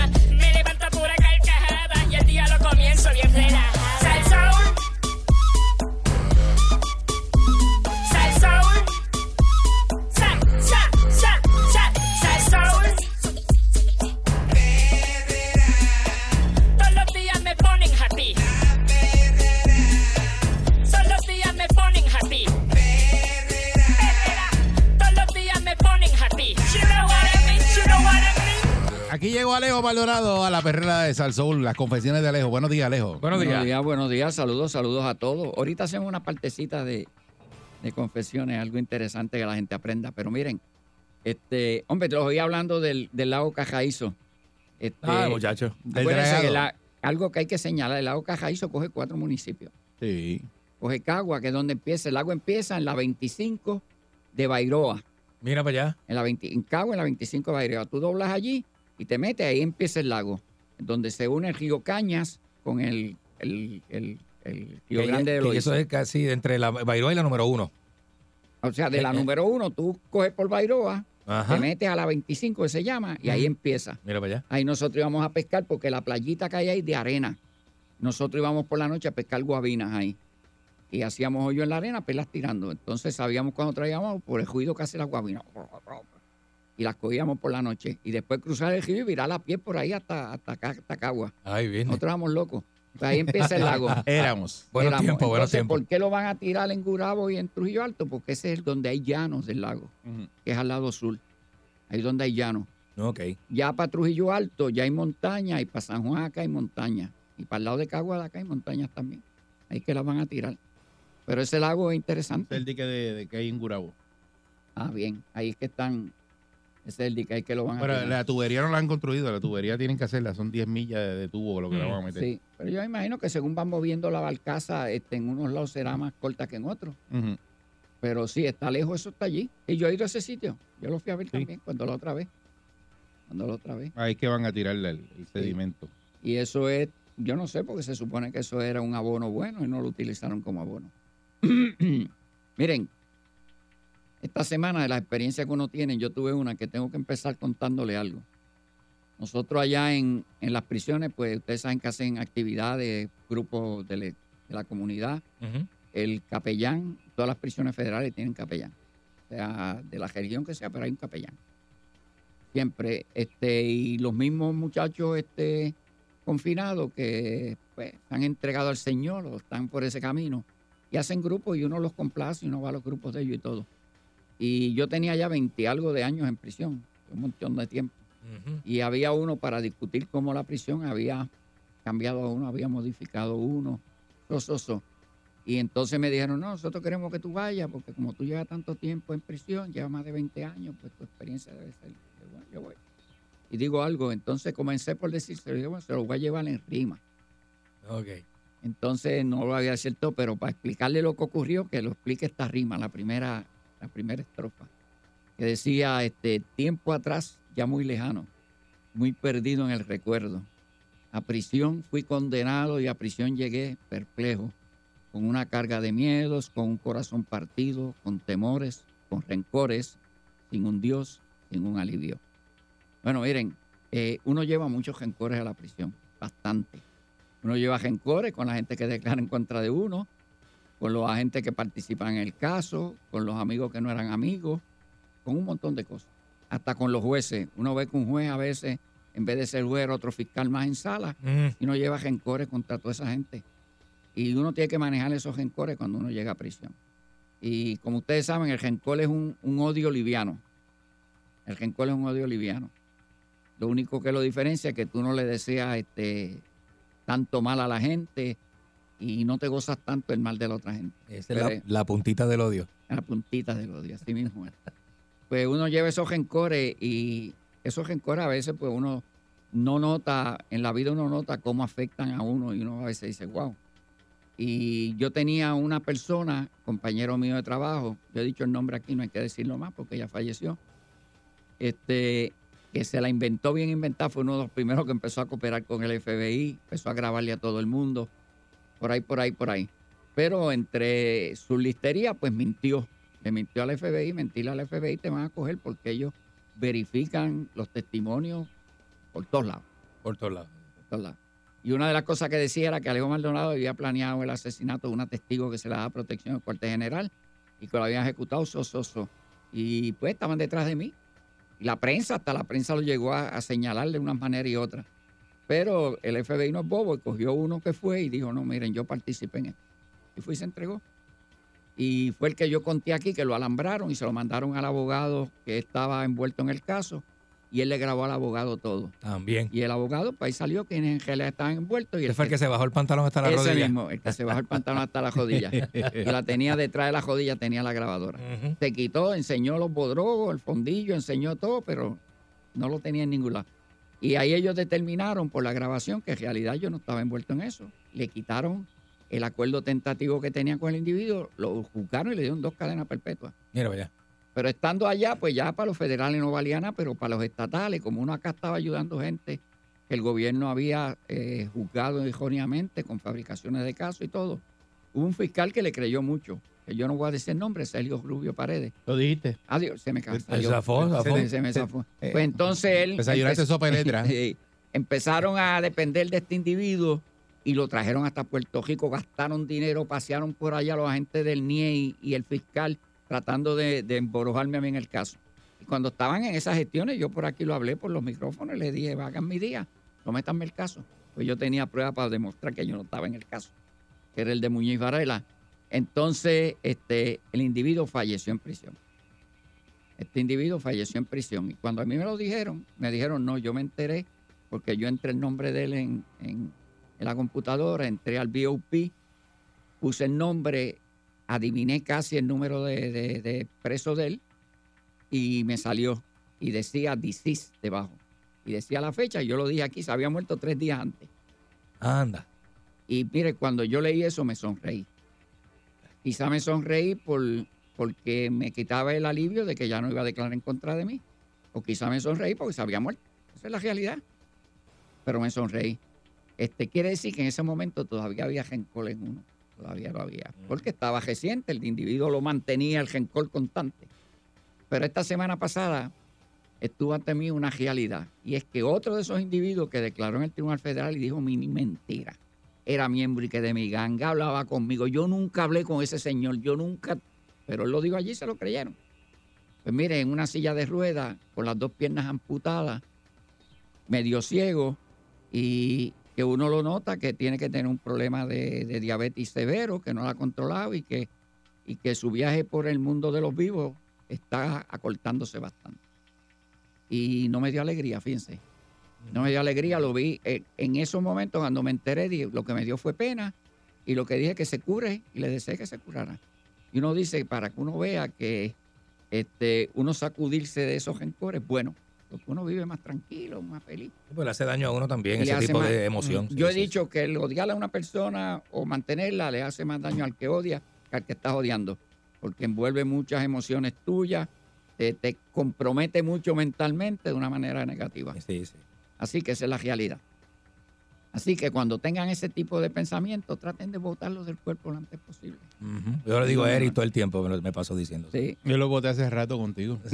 Llegó Alejo Valorado a la Perrera de Salsoul, las confesiones de Alejo. Buenos días, Alejo. Buenos días. Buenos días, buenos días, saludos, saludos a todos. Ahorita hacemos una partecita de, de confesiones, algo interesante que la gente aprenda. Pero miren, este, hombre, te los oí hablando del, del lago Cajaízo. Este, Ah, muchacho. Del acuérdense que dragado. la- algo que hay que señalar, el lago Cajaízo coge cuatro municipios. Sí. Coge Cagua, que es donde empieza, el lago empieza en la 25 de Bairoa. Mira para allá. En, la 20 en Cagua, en la 25 de Bairoa. Tú doblas allí y te metes, ahí empieza el lago, donde se une el río Cañas con el, el, el- el río Grande de los Eso es casi entre la Bairoa y la número uno. O sea, de la Eh, eh. número uno, tú coges por Bairoa, Ajá. te metes a la 25 que se llama, y ahí empieza. Mira para allá. Ahí nosotros íbamos a pescar porque la playita que hay ahí de arena. Nosotros íbamos por la noche a pescar guabinas ahí. Y hacíamos hoyo en la arena, pelas tirando. Entonces sabíamos cuando traíamos por el ruido que hace la guabina. Y las cogíamos por la noche. Y después cruzar el río y virar a pie por ahí hasta, hasta, acá, hasta Cagua. Ay, bien. Nosotros éramos locos. Pues ahí empieza el lago. Éramos. Buenos Éramos. tiempos, buenos Entonces, tiempos. ¿por qué lo van a tirar en Gurabo y en Trujillo Alto? Porque ese es donde hay llanos del lago, que es al lado sur. Ahí es donde hay llanos. Ok. Ya para Trujillo Alto ya hay montaña y para San Juan acá hay montaña. Y para el lado de Cagua de acá hay montañas también. Ahí que las van a tirar. Pero ese lago es Es interesante. el dique de, de que hay en Gurabo. Ah, bien. Ahí es que están. Ese es el ahí que lo van a Pero la tubería no la han construido, la tubería tienen que hacerla, son 10 millas de, de tubo lo que la van a meter. Mm, Sí, pero yo imagino que según van moviendo la barcaza, este, en unos lados será más corta que en otros. Pero sí, está lejos, eso está allí. Y yo he ido a ese sitio. Yo lo fui a ver también cuando la otra vez. Cuando la otra vez. Ahí es que van a tirarle el, el sedimento. Y eso es, yo no sé, porque se supone que eso era un abono bueno y no lo utilizaron como abono. Miren, esta semana de las experiencias que uno tiene, yo tuve una que tengo que empezar contándole algo. Nosotros allá en, en las prisiones, pues ustedes saben que hacen actividades, grupos de, le- de la comunidad. El capellán, todas las prisiones federales tienen capellán. O sea, de la región que sea, pero hay un capellán. Siempre. Este, y los mismos muchachos este, confinados que pues, han entregado al Señor o están por ese camino y hacen grupos y uno los complace y uno va a los grupos de ellos y todo. Y yo tenía ya 20 algo de años en prisión, un montón de tiempo. Y había uno para discutir cómo la prisión había cambiado a uno, había modificado uno, so, so, so. Y entonces me dijeron, no, nosotros queremos que tú vayas, porque como tú llevas tanto tiempo en prisión, llevas más de 20 años, pues tu experiencia debe ser. Yo, bueno, yo voy. Y digo algo, entonces comencé por decir, se lo, bueno, se lo voy a llevar en rima. Ok. Entonces no lo había cierto, pero para explicarle lo que ocurrió, que lo explique esta rima, la primera, la primera estrofa, que decía, este, tiempo atrás, ya muy lejano, muy perdido en el recuerdo. A prisión fui condenado y a prisión llegué perplejo, con una carga de miedos, con un corazón partido, con temores, con rencores, sin un Dios, sin un alivio. Bueno, miren, eh, uno lleva muchos rencores a la prisión, bastante. Uno lleva rencores con la gente que declara en contra de uno, con los agentes que participan en el caso, con los amigos que no eran amigos, con un montón de cosas. Hasta con los jueces. Uno ve que un juez a veces, en vez de ser juez, era otro fiscal más en sala, y uno lleva rencores contra toda esa gente. Y uno tiene que manejar esos rencores cuando uno llega a prisión. Y como ustedes saben, el rencor es un, un odio liviano. El rencor es un odio liviano. Lo único que lo diferencia es que tú no le deseas este, tanto mal a la gente y no te gozas tanto el mal de la otra gente. Esa es la, la puntita del odio. La puntita del odio, así mismo es. Pues uno lleva esos rencores y esos rencores a veces pues uno no nota, en la vida uno nota cómo afectan a uno y uno a veces dice, wow. Y yo tenía una persona, compañero mío de trabajo, yo he dicho el nombre aquí, no hay que decirlo más porque ella falleció, este, que se la inventó bien inventada, fue uno de los primeros que empezó a cooperar con el FBI, empezó a grabarle a todo el mundo, por ahí, por ahí, por ahí. Pero entre su listería, pues mintió. Le mintió al FBI, mentirle al FBI te van a coger porque ellos verifican los testimonios por todos lados. Por todos lados. Por todos lados. Y una de las cosas que decía era que Alejo Maldonado había planeado el asesinato de una testigo que se le daba protección al cuartel general y que lo habían ejecutado so, so, so. Y pues estaban detrás de mí. Y la prensa, hasta la prensa lo llegó a, a señalar de una manera y otra. Pero el FBI no es bobo y cogió uno que fue y dijo, no, miren, yo participé en esto. Y fue y se entregó. Y fue el que yo conté aquí, que lo alambraron y se lo mandaron al abogado que estaba envuelto en el caso. Y él le grabó al abogado todo. También. Y el abogado, pues ahí salió quienes en realidad estaban envueltos. Y Ese fue el que se bajó el pantalón hasta la ese rodilla. mismo, el que se bajó el pantalón hasta la rodilla. y la tenía detrás de la rodilla, tenía la grabadora. Se quitó, enseñó los bodrogos, el fondillo, enseñó todo, pero no lo tenía en ningún lado. Y ahí ellos determinaron por la grabación que en realidad yo no estaba envuelto en eso. Le quitaron el acuerdo tentativo que tenía con el individuo, lo juzgaron y le dieron dos cadenas perpetuas. Mira, vaya. Pero estando allá, pues ya para los federales no valía nada, pero para los estatales, como uno acá estaba ayudando gente que el gobierno había eh, juzgado erróneamente con fabricaciones de casos y todo, hubo un fiscal que le creyó mucho, yo no voy a decir el nombre, Sergio Rubio Paredes. Lo dijiste. Adiós, se me cansó. Se zafó, zafó. Se, se me zafó. Eh, Pues entonces él... desayunaste empe- sopa de letra. Empezaron a depender de este individuo y lo trajeron hasta Puerto Rico, gastaron dinero, pasearon por allá los agentes del NIE y, y el fiscal tratando de, de emborojarme a mí en el caso. Y cuando estaban en esas gestiones, yo por aquí lo hablé por los micrófonos y le dije, hagan mi día, no metanme el caso. Pues yo tenía pruebas para demostrar que yo no estaba en el caso, que era el de Muñiz Varela. Entonces, este, el individuo falleció en prisión. Este individuo falleció en prisión. Y cuando a mí me lo dijeron, me dijeron, no, yo me enteré porque yo entré el nombre de él en, en- en la computadora, entré al BOP, puse el nombre, adiviné casi el número de, de, de preso de él y me salió. Y decía deceased debajo. Y decía la fecha, y yo lo dije aquí, se había muerto tres días antes. Anda. Y mire, cuando yo leí eso me sonreí. Quizá me sonreí por, porque me quitaba el alivio de que ya no iba a declarar en contra de mí. O quizá me sonreí porque se había muerto. Esa es la realidad. Pero me sonreí. Este quiere decir que en ese momento todavía había rencor en uno. Todavía lo había. Porque estaba reciente, el individuo lo mantenía el rencor constante. Pero esta semana pasada estuvo ante mí una realidad. Y es que otro de esos individuos que declaró en el Tribunal Federal y dijo mi mentira. Era miembro y que de mi ganga hablaba conmigo. Yo nunca hablé con ese señor. Yo nunca. Pero él lo dijo allí, se lo creyeron. Pues mire, en una silla de ruedas, con las dos piernas amputadas, medio ciego, y que uno lo nota que tiene que tener un problema de, de diabetes severo, que no lo ha controlado y que, y que su viaje por el mundo de los vivos está acortándose bastante. Y no me dio alegría, fíjense. No me dio alegría, lo vi eh, en esos momentos cuando me enteré, lo que me dio fue pena y lo que dije que se cure y le deseé que se curara. Y uno dice, para que uno vea que este, uno sacudirse de esos rencores, bueno, porque uno vive más tranquilo, más feliz. Pues le hace daño a uno también ese tipo más- de emoción. Yo he Sí, sí, dicho que el odiar a una persona o mantenerla le hace más daño al que odia que al que estás odiando, porque envuelve muchas emociones tuyas, te, te compromete mucho mentalmente de una manera negativa. Así que esa es la realidad. Así que cuando tengan ese tipo de pensamiento, traten de botarlo del cuerpo lo antes posible. Yo le digo a Eric todo el tiempo, me, lo- me paso diciendo. Sí. Yo lo voté hace rato contigo.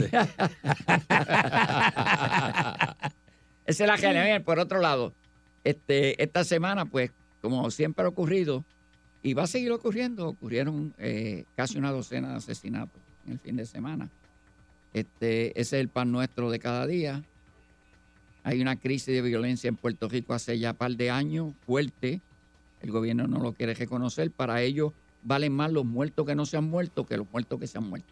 Esa es la realidad. Bien, Por otro lado, este, esta semana, pues, como siempre ha ocurrido, y va a seguir ocurriendo, ocurrieron eh, casi una docena de asesinatos en el fin de semana. Este, ese es el pan nuestro de cada día. Hay una crisis de violencia en Puerto Rico hace ya par de años, fuerte. El gobierno no lo quiere reconocer. Para ellos valen más los muertos que no se han muerto que los muertos que se han muerto.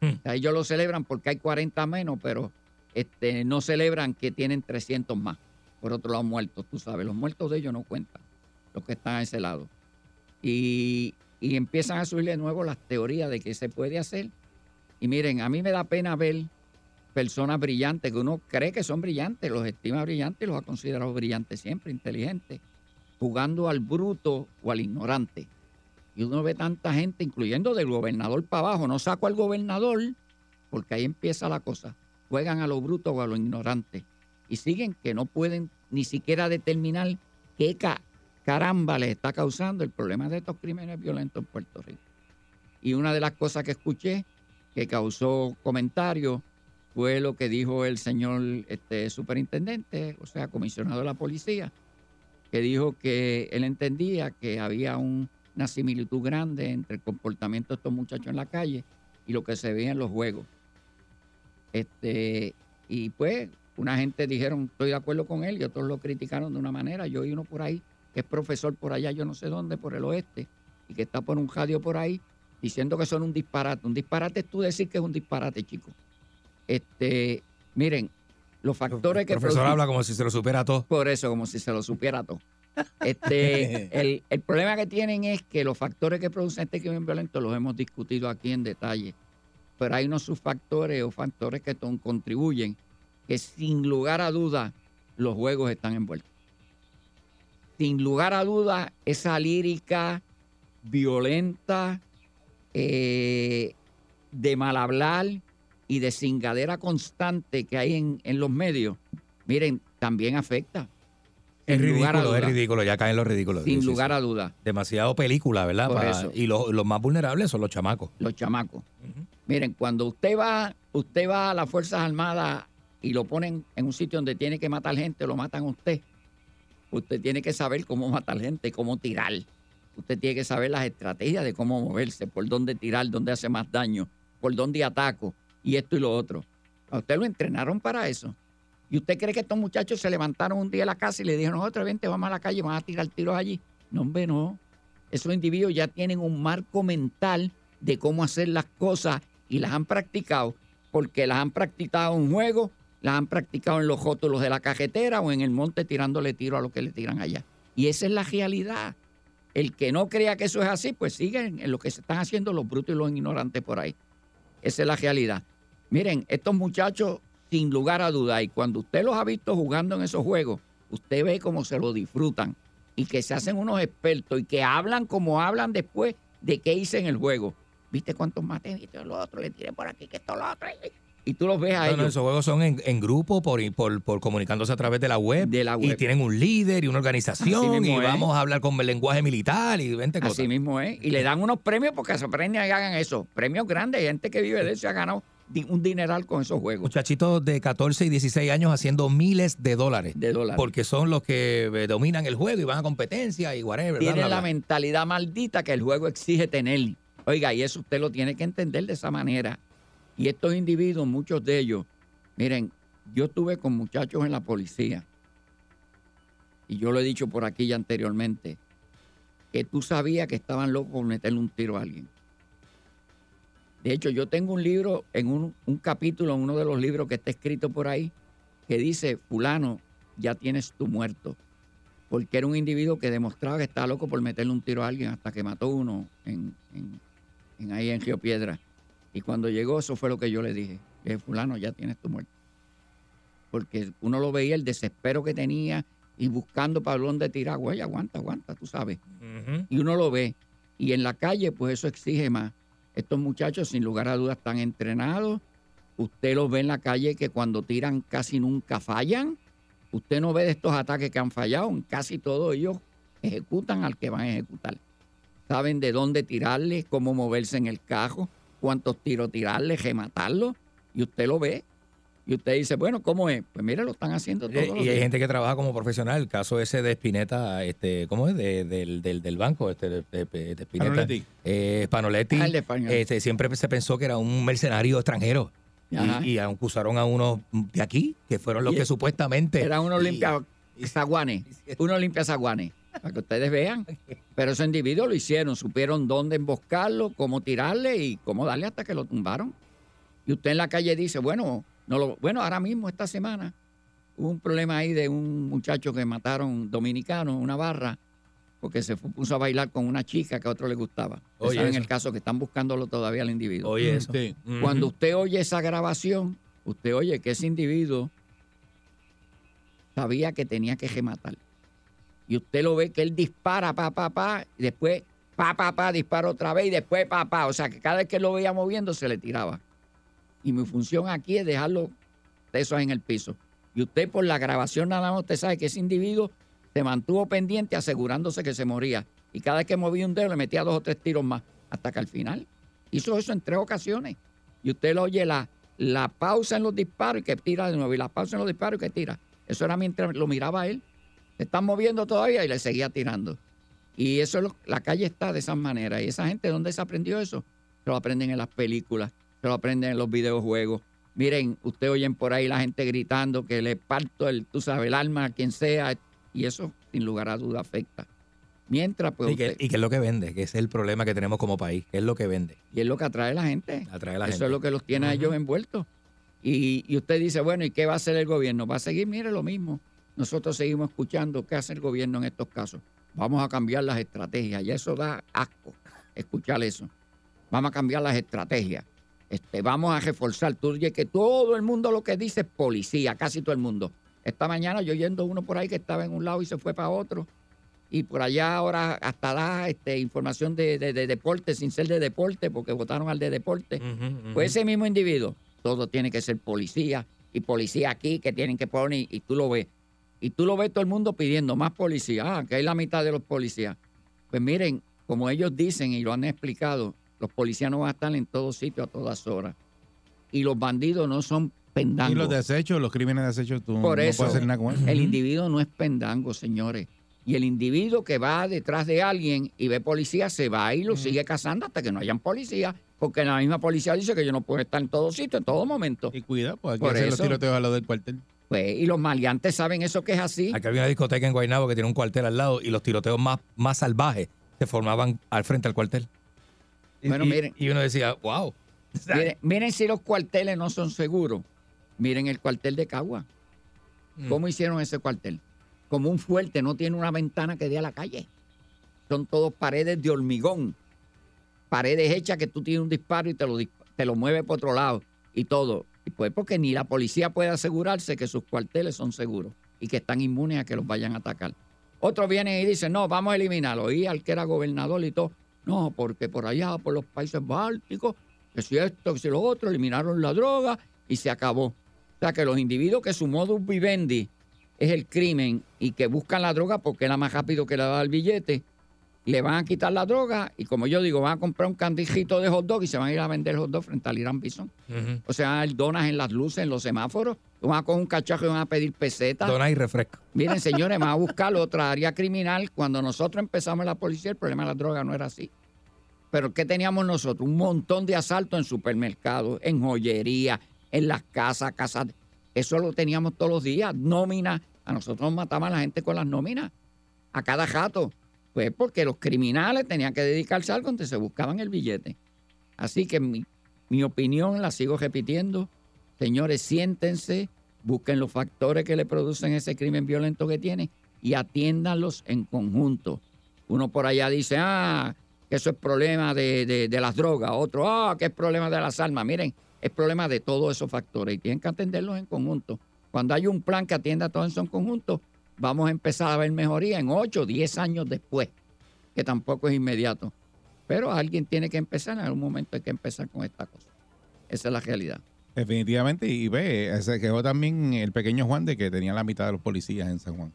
O sea, ellos lo celebran porque hay 40 menos, pero este, no celebran que tienen 300 más. Por otro lado, muertos, tú sabes, los muertos de ellos no cuentan, los que están a ese lado. Y, y empiezan a subir de nuevo las teorías de que se puede hacer. Y miren, a mí me da pena ver personas brillantes que uno cree que son brillantes, los estima brillantes y los ha considerado brillantes siempre, inteligentes, jugando al bruto o al ignorante. Y uno ve tanta gente, incluyendo del gobernador para abajo, no saco al gobernador, porque ahí empieza la cosa. Juegan a lo bruto o a lo ignorante. Y siguen que no pueden ni siquiera determinar qué ca- caramba les está causando el problema de estos crímenes violentos en Puerto Rico. Y una de las cosas que escuché que causó comentarios fue lo que dijo el señor este, superintendente, o sea, comisionado de la policía, que dijo que él entendía que había un- una similitud grande entre el comportamiento de estos muchachos en la calle y lo que se veía en los juegos. Este, y pues, una gente dijeron, estoy de acuerdo con él, y otros lo criticaron de una manera. Yo oí uno por ahí, que es profesor por allá, yo no sé dónde, por el oeste, y que está por un radio por ahí, diciendo que son un disparate. Un disparate es tú decir que es un disparate, chico. Este, miren, los factores El que profesor producen- habla como si se lo supiera todo. por eso, como si se lo supiera todo. Este, el, el problema que tienen es que los factores que producen este crimen violento los hemos discutido aquí en detalle. Pero hay unos subfactores o factores que ton- contribuyen que sin lugar a duda los juegos están envueltos. Sin lugar a duda, esa lírica violenta, eh, de mal hablar y de cingadera constante que hay en, en los medios, miren, también afecta. Es Sin lugar a ridículo, es ridículo, ya caen los ridículos. Sin Sí, lugar sí. a duda. Demasiado película, ¿verdad? Por Para- eso. Y los, los más vulnerables son los chamacos. Los chamacos. Miren, cuando usted va, usted va a las Fuerzas Armadas y lo ponen en un sitio donde tiene que matar gente, lo matan a usted. Usted tiene que saber cómo matar gente, cómo tirar. Usted tiene que saber las estrategias de cómo moverse, por dónde tirar, dónde hace más daño, por dónde ataco y esto y lo otro. A usted lo entrenaron para eso. ¿Y usted cree que estos muchachos se levantaron un día en la casa y le dijeron, nosotros vente, vamos a la calle, van a tirar tiros allí? No, hombre, no. Esos individuos ya tienen un marco mental de cómo hacer las cosas y las han practicado, porque las han practicado en juego, las han practicado en los rótulos de la cajetera o en el monte tirándole tiro a lo que le tiran allá. Y esa es la realidad. El que no crea que eso es así, pues siguen en lo que se están haciendo los brutos y los ignorantes por ahí. Esa es la realidad. Miren, estos muchachos, sin lugar a duda, y cuando usted los ha visto jugando en esos juegos, usted ve cómo se lo disfrutan y que se hacen unos expertos y que hablan como hablan después de qué hice en el juego. ¿Viste cuántos mates? ¿Viste lo otro? Le tiré por aquí, que esto lo otro. Y tú los ves a No, esos juegos son en, en grupo, por, por, por comunicándose a través de la web. De la Y web. tienen un líder y una organización. Y es. vamos a hablar con el lenguaje militar y 20 cosas. Así mismo es. Y le dan unos premios porque se aprenden y hagan eso. Premios grandes. Gente que vive de eso y ha ganado un dineral con esos juegos. Muchachitos de 14 y 16 años haciendo miles de dólares. De dólares. Porque son los que eh, dominan el juego y van a competencia y whatever. bla, Tienen bla, la bla. mentalidad maldita que el juego exige tener. Oiga, y eso usted lo tiene que entender de esa manera. Y estos individuos, muchos de ellos, miren, yo estuve con muchachos en la policía. Y yo lo he dicho por aquí ya anteriormente. Que tú sabías que estaban locos por meterle un tiro a alguien. De hecho, yo tengo un libro, en un, un capítulo, en uno de los libros que está escrito por ahí, que dice, fulano, ya tienes tu muerto porque era un individuo que demostraba que estaba loco por meterle un tiro a alguien hasta que mató uno en, en- en ahí en Río Piedra. Y cuando llegó, eso fue lo que yo le dije. Le dije, fulano, ya tienes tu muerte. Porque uno lo veía, el desespero que tenía y buscando para dónde tirar. Güey, aguanta, aguanta, tú sabes. Y uno lo ve. Y en la calle, pues eso exige más. Estos muchachos, sin lugar a dudas, están entrenados. Usted los ve en la calle que cuando tiran casi nunca fallan. Usted no ve de estos ataques que han fallado. Casi todos ellos ejecutan al que van a ejecutar. Saben de dónde tirarle, cómo moverse en el carro, cuántos tiros tirarle, rematarlo. Y usted lo ve. Y usted dice, bueno, ¿cómo es? Pues mire, lo están haciendo Eh, todos los Y hay gente que trabaja como profesional. El caso ese de Spinetta, este, ¿cómo es? De- del, del, del banco, este, de, de- de Spinetta. Spanoletti. Eh, Spanoletti, Ah, este, siempre se pensó que era un mercenario extranjero. Ajá. Y, y acusaron a unos de aquí, que fueron los Y que es- supuestamente. Era uno y- limpia zaguanes. Uno limpia zaguanes. Para que ustedes vean. Pero esos individuos lo hicieron. Supieron dónde emboscarlo, cómo tirarle y cómo darle hasta que lo tumbaron. Y usted en la calle dice, bueno, no lo, bueno, ahora mismo, esta semana, hubo un problema ahí de un muchacho que mataron dominicano en una barra porque se puso a bailar con una chica que a otro le gustaba. Oye, saben eso. el caso que están buscándolo todavía al individuo. Oye, eso. Sí. Ujú. Cuando usted oye esa grabación, usted oye que ese individuo sabía que tenía que rematar. Y usted lo ve que él dispara, pa, pa, pa, y después, pa, pa, pa, dispara otra vez y después, pa, pa. O sea, que cada vez que lo veía moviendo, se le tiraba. Y mi función aquí es dejarlo tesos en el piso. Y usted por la grabación nada más, usted sabe que ese individuo se mantuvo pendiente asegurándose que se moría. Y cada vez que movía un dedo le metía dos o tres tiros más, hasta que al final hizo eso en tres ocasiones. Y usted lo oye la, la pausa en los disparos y que tira de nuevo, y la pausa en los disparos y que tira. Eso era mientras lo miraba él. Se están moviendo todavía y le seguía tirando. Y eso es lo- la calle está de esa manera. Y esa gente, ¿dónde se aprendió eso? Se lo aprenden en las películas, se lo aprenden en los videojuegos. Miren, usted oyen por ahí la gente gritando que le parto el, tú sabes, el alma a quien sea. Y eso, sin lugar a duda, afecta. Mientras, pues, y, que, usted- y que es lo que vende, que es el problema que tenemos como país, que es lo que vende. y es lo que atrae a la gente. Atrae a la Eso gente. es lo que los tiene a ellos envueltos. Y, y usted dice, bueno, ¿y qué va a hacer el gobierno? Va a seguir, mire, lo mismo. Nosotros seguimos escuchando qué hace el gobierno en estos casos. Vamos a cambiar las estrategias. Y eso da asco escuchar eso. Vamos a cambiar las estrategias. Este, vamos a reforzar. Tú oyes que todo el mundo lo que dice es policía, casi todo el mundo. Esta mañana yo oyendo uno por ahí que estaba en un lado y se fue para otro. Y por allá ahora hasta da este, información de, de- de deporte sin ser de deporte, porque votaron al de deporte. Ujú. Pues ese mismo individuo, todo tiene que ser policía y policía aquí que tienen que poner y tú lo ves. Y tú lo ves todo el mundo pidiendo más policía, ah, que hay la mitad de los policías. Pues miren, como ellos dicen y lo han explicado, los policías no van a estar en todos sitios a todas horas. Y los bandidos no son Y pendangos. los desechos, los crímenes de tú Por no eso, puedes hacer nada con eso. el individuo no es pendango, señores. Y el individuo que va detrás de alguien y ve policía se va y lo sigue cazando hasta que no hayan policía. Porque la misma policía dice que yo no puedo estar en todos sitios, en todo momento. Y cuidado, pues aquí Por hacen los tiroteos a lo del cuartel. Pues, y los maleantes saben eso que es así. Aquí había una discoteca en Guaynabo que tiene un cuartel al lado y los tiroteos más, más salvajes se formaban al frente al cuartel. Bueno, y- miren. Y uno decía, wow. Miren, miren si los cuarteles no son seguros. Miren el cuartel de Cagua. Mm. ¿Cómo hicieron ese cuartel? Como un fuerte, no tiene una ventana que dé a la calle. Son todos paredes de hormigón. Paredes hechas que tú tienes un disparo y te lo, te lo mueve por otro lado y todo. Pues porque ni la policía puede asegurarse que sus cuarteles son seguros y que están inmunes a que los vayan a atacar. Otros vienen y dicen, no, vamos a eliminarlo. Y al que era gobernador y todo, no, porque por allá, por los países bálticos, que si esto, que si lo otro, eliminaron la droga y se acabó. O sea que los individuos que su modus vivendi es el crimen y que buscan la droga porque era más rápido que le da el billete, le van a quitar la droga y como yo digo, van a comprar un candijito de hot dog y se van a ir a vender hot dog frente al Irán Bison. O sea, donas en las luces, en los semáforos, van a coger un cachajo y van a pedir pesetas. Dona y refresco. Miren, señores, van a buscar otra área criminal. Cuando nosotros empezamos la policía, el problema de la droga no era así. Pero ¿qué teníamos nosotros? Un montón de asaltos en supermercados, en joyería, en las casas, casas. Eso lo teníamos todos los días. Nóminas. A nosotros nos mataban la gente con las nóminas. A cada jato. Pues porque los criminales tenían que dedicarse a algo donde se buscaban el billete. Así que mi, mi opinión la sigo repitiendo. Señores, siéntense, busquen los factores que le producen ese crimen violento que tienen y atiéndanlos en conjunto. Uno por allá dice, ah, que eso es problema de, de- de las drogas. Otro, ah, que es problema de las armas. Miren, es problema de todos esos factores y tienen que atenderlos en conjunto. Cuando hay un plan que atienda todo eso en conjunto, vamos a empezar a ver mejoría en 8 o 10 años después, que tampoco es inmediato. Pero alguien tiene que empezar, en algún momento hay que empezar con esta cosa. Esa es la realidad. Definitivamente, y ve, se quejó también el pequeño Juan de que tenía la mitad de los policías en San Juan.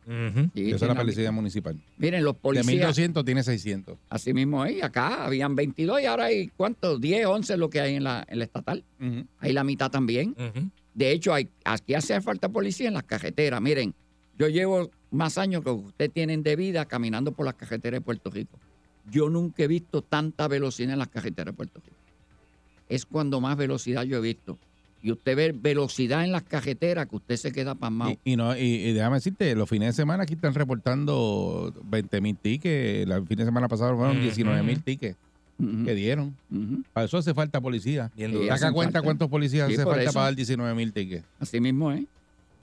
Sí, Esa es la policía municipal. Miren, los De policías... 1200 tiene 600. Así mismo y Acá habían 22 y ahora hay, ¿cuántos? 10, 11 es lo que hay en la, en la estatal. Hay la mitad también. De hecho, hay, aquí hace falta policía en las carreteras. Miren, yo llevo más años que ustedes tienen de vida caminando por las carreteras de Puerto Rico. Yo nunca he visto tanta velocidad en las carreteras de Puerto Rico. Es cuando más velocidad yo he visto. Y usted ve velocidad en las carreteras que usted se queda pasmado. Y, y no, y, y déjame decirte, los fines de semana aquí están reportando 20 mil tickets. El fin de semana pasado fueron Ujú. 19 mil tickets que dieron. Para eso hace falta policía. Sí, Saca cuenta falta. cuántos policías Sí, hace falta eso. para dar 19 mil tickets. Así mismo es.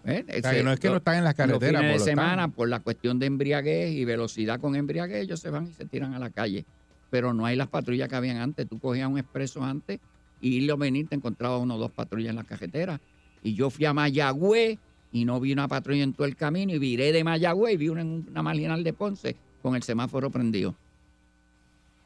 ¿Eh? O sea, que no es que no están en las carreteras, Los fines por de tanto. semana, por la cuestión de embriaguez y velocidad con embriaguez, ellos se van y se tiran a la calle. Pero no hay las patrullas que habían antes. Tú cogías un expreso antes y irlo a venir, te encontraba uno o dos patrullas en la carretera. Y yo fui a Mayagüez y no vi una patrulla en todo el camino y viré de Mayagüez y vi una en una marginal de Ponce con el semáforo prendido.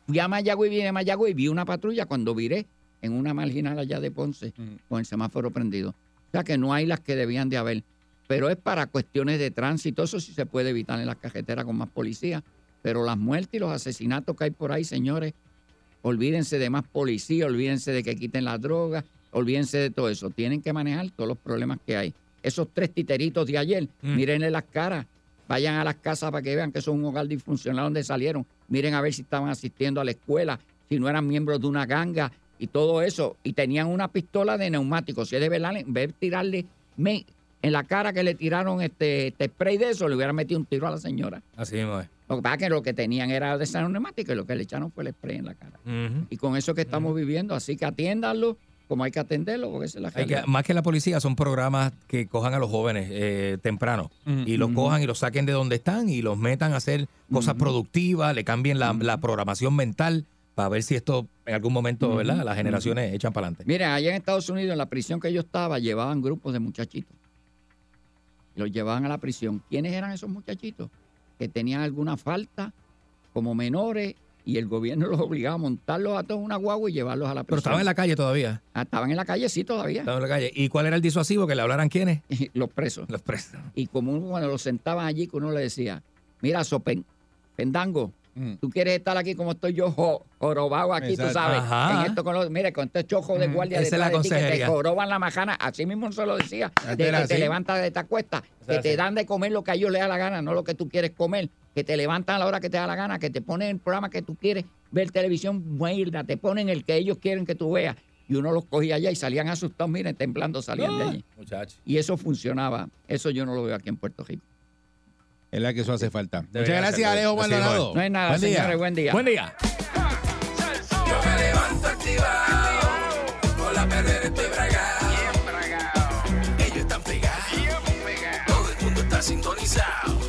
Fui a Mayagüez y vine a Mayagüez y vi una patrulla cuando viré en una marginal allá de Ponce con el semáforo prendido. O sea que no hay las que debían de haber. Pero es para cuestiones de tránsito. Eso sí se puede evitar en las carreteras con más policía. Pero las muertes y los asesinatos que hay por ahí, señores, olvídense de más policía, olvídense de que quiten las drogas, olvídense de todo eso. Tienen que manejar todos los problemas que hay. Esos tres titeritos de ayer, Mm. mírenle las caras. Vayan a las casas para que vean que son un hogar disfuncional donde salieron. Miren a ver si estaban asistiendo a la escuela, si no eran miembros de una ganga y todo eso. Y tenían una pistola de neumático. Si es de verdad, en vez de tirarle me- en la cara que le tiraron este, este spray de eso, le hubieran metido un tiro a la señora. Así mismo es. Lo que pasa es que lo que tenían era de esa neumática y lo que le echaron fue el spray en la cara. Y con eso que estamos viviendo, así que atiéndanlo como hay que atenderlo, porque esa es la Hay que- más que la policía, son programas que cojan a los jóvenes eh, temprano y los cojan y los saquen de donde están y los metan a hacer cosas productivas, le cambien la, la programación mental para ver si esto en algún momento, ¿verdad? Las generaciones echan para adelante. Miren, allá en Estados Unidos, en la prisión que yo estaba, llevaban grupos de muchachitos. Los llevaban a la prisión. ¿Quiénes eran esos muchachitos? Que tenían alguna falta como menores y el gobierno los obligaba a montarlos a todos en una guagua y llevarlos a la prisión. Pero estaban en la calle todavía. Ah, estaban en la calle, sí, todavía. Estaban en la calle. ¿Y cuál era el disuasivo? Que le hablaran quiénes? los presos. Los presos. Y como uno, cuando los sentaban allí, que uno le decía, mira, Sopen, Pendango, Tú quieres estar aquí como estoy yo, jo- jorobado aquí, Exacto. tú sabes. Ajá. En esto con los, mire, con este chojo de Mm, guardia es la de ti que te joroban la majana. Así mismo se lo decía. De que te levantas de esta cuesta, que te dan de comer lo que a ellos les da la gana, no lo que tú quieres comer. Que te levantan a la hora que te da la gana, que te ponen el programa que tú quieres ver televisión, mierda, te ponen el que ellos quieren que tú veas. Y uno los cogía allá y salían asustados, miren, temblando salían de allí. Muchachos. Y eso funcionaba. Eso yo no lo veo aquí en Puerto Rico. Es la que eso hace falta. Muchas Debería gracias, hacerlo. Alejo Maldonado. No hay nada, Buen día. señores, buen día. Buen día. Yo me levanto activado, con la perrera estoy bragado. Ellos están pegados, todo el mundo está sintonizado.